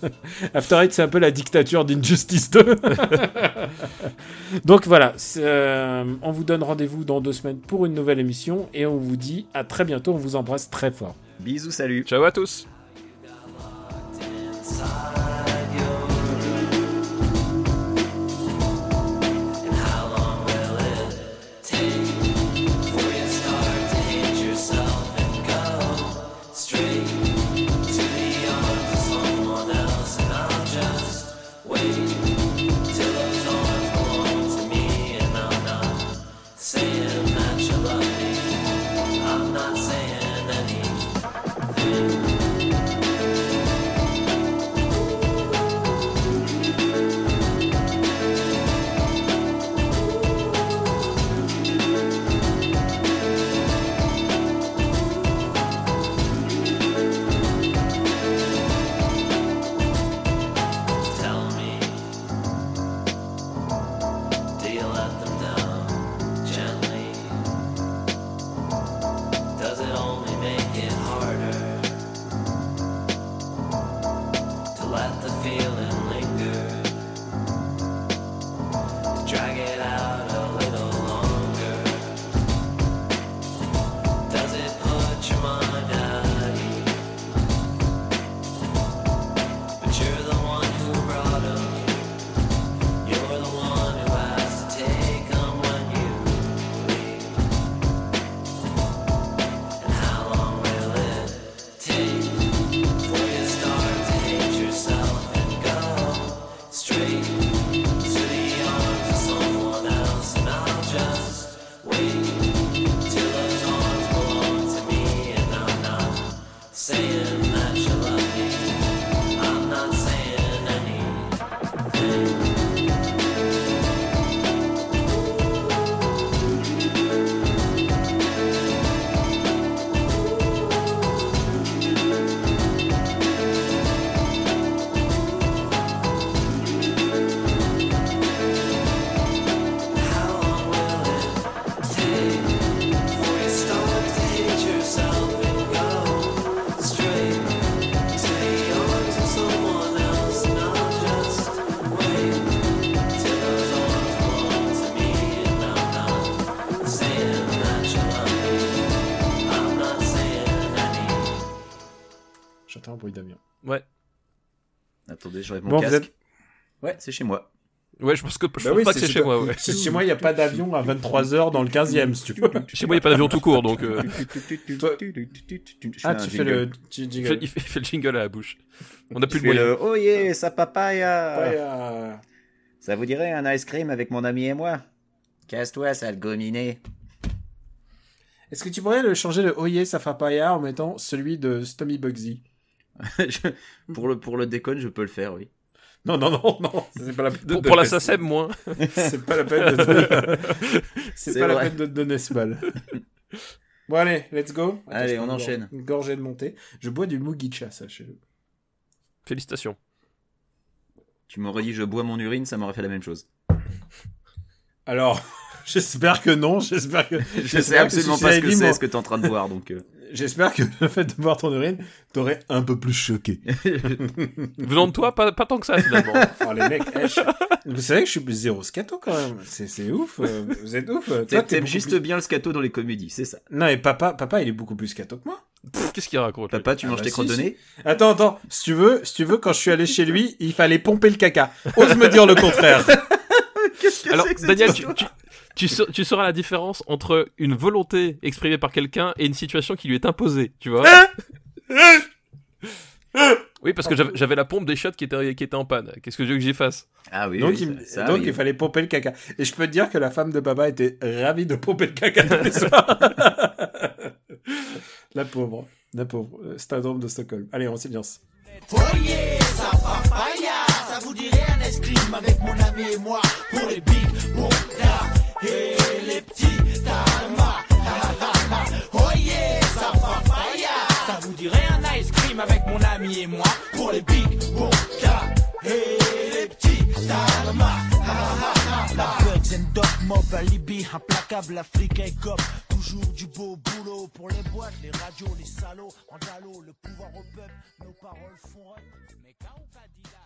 D: After Eight, c'est un peu la dictature d'Injustice 2. Donc voilà, euh, on vous donne rendez-vous dans deux semaines pour une nouvelle émission et on vous dit à très bientôt. On vous embrasse très fort.
E: Bisous, salut.
J: Ciao à tous.
E: Attendez, je mon
D: Bon, vous
E: casque.
D: êtes-
E: Ouais, c'est chez moi.
J: Ouais, je pense que je
D: Bah
J: pense
D: oui,
J: pas que c'est chez moi. Ouais.
D: C'est Chez moi, il n'y a pas d'avion à 23h dans le 15e, si tu veux.
J: Chez moi, il n'y a pas d'avion tout court, donc. euh,
D: Toi- Ah, tu fais le jingle.
J: fait, il fait- il fait le jingle à la bouche. On n'a plus le moyen.
E: le Oh yeah, sa papaya. Ça vous dirait un ice cream avec mon ami et moi? Casse-toi, sale gominé.
D: Est-ce que tu pourrais le changer le Oye Safapaya en mettant celui de Stommy Bugsy?
E: Je- pour, le, pour le déconne, je peux le faire, oui.
D: Non, non, non, non, c'est pas la peine de
J: Pour, la SACEM, moins.
D: C'est pas la peine de donner... C'est
E: C'est
D: pas la peine de te donner ce bal. Bon allez, let's go.
E: Allez, on enchaîne.
D: Une gorgée de montée. Je bois du Mugicha, sachez-le.
J: Félicitations.
E: Tu m'aurais dit je bois mon urine, ça m'aurait fait la même chose.
D: Alors, j'espère que non, j'espère que...
E: Je sais
D: que
E: absolument
D: si
E: pas ce que c'est, ce que t'es en train de boire, donc... euh.
D: J'espère que le fait de boire ton urine t'aurait un peu plus choqué.
F: Venant de toi, pas, pas tant que ça finalement.
D: Oh, les mecs, eh, je- vous savez que je suis zéro scato quand même. C'est c'est ouf. euh, Vous êtes ouf. Toi,
E: T'aimes juste
D: plus-
E: bien le scato dans les comédies, c'est ça.
D: Non, et papa, papa, il est beaucoup plus scato que moi.
F: Pff, Qu'est-ce qu'il raconte
E: Papa, tu
D: Ah
E: manges
D: bah
E: tes
D: si,
E: crottes de
D: si.
E: nez
D: Attends, attends. Si tu veux, si tu veux, quand je suis allé chez lui, il fallait pomper le caca. Ose me dire le contraire.
F: Alors,
E: c'est que cette
F: Daniel, tu,
E: histoire
F: tu, tu, sa- tu sauras la différence entre une volonté exprimée par quelqu'un et une situation qui lui est imposée, tu vois Oui, parce que j'avais la pompe des shots qui était, qui était en panne. Qu'est-ce que je veux que j'y fasse?
E: Ah oui,
D: donc,
E: oui,
D: il, me-
E: ça- ça
D: donc
E: arrive.
D: il fallait pomper le caca. Et je peux te dire que la femme de papa était ravie de pomper le caca tous les soirs. la pauvre. La pauvre. Euh, Syndrome de Stockholm. Allez, on silence.
K: Oh yeah, ça papaya, ça vous dirait un escrime avec mon ami et moi pour les big bondas et les petits. Oh yeah, ça ça vous dirait un ice cream avec mon ami et moi pour les big bondas et les petits tamas. La and Mob, Alibi, implacable, Afrique et cop. Toujours du beau boulot pour les boîtes, les radios, les salauds. En dallo, le pouvoir au peuple, nos paroles font quand on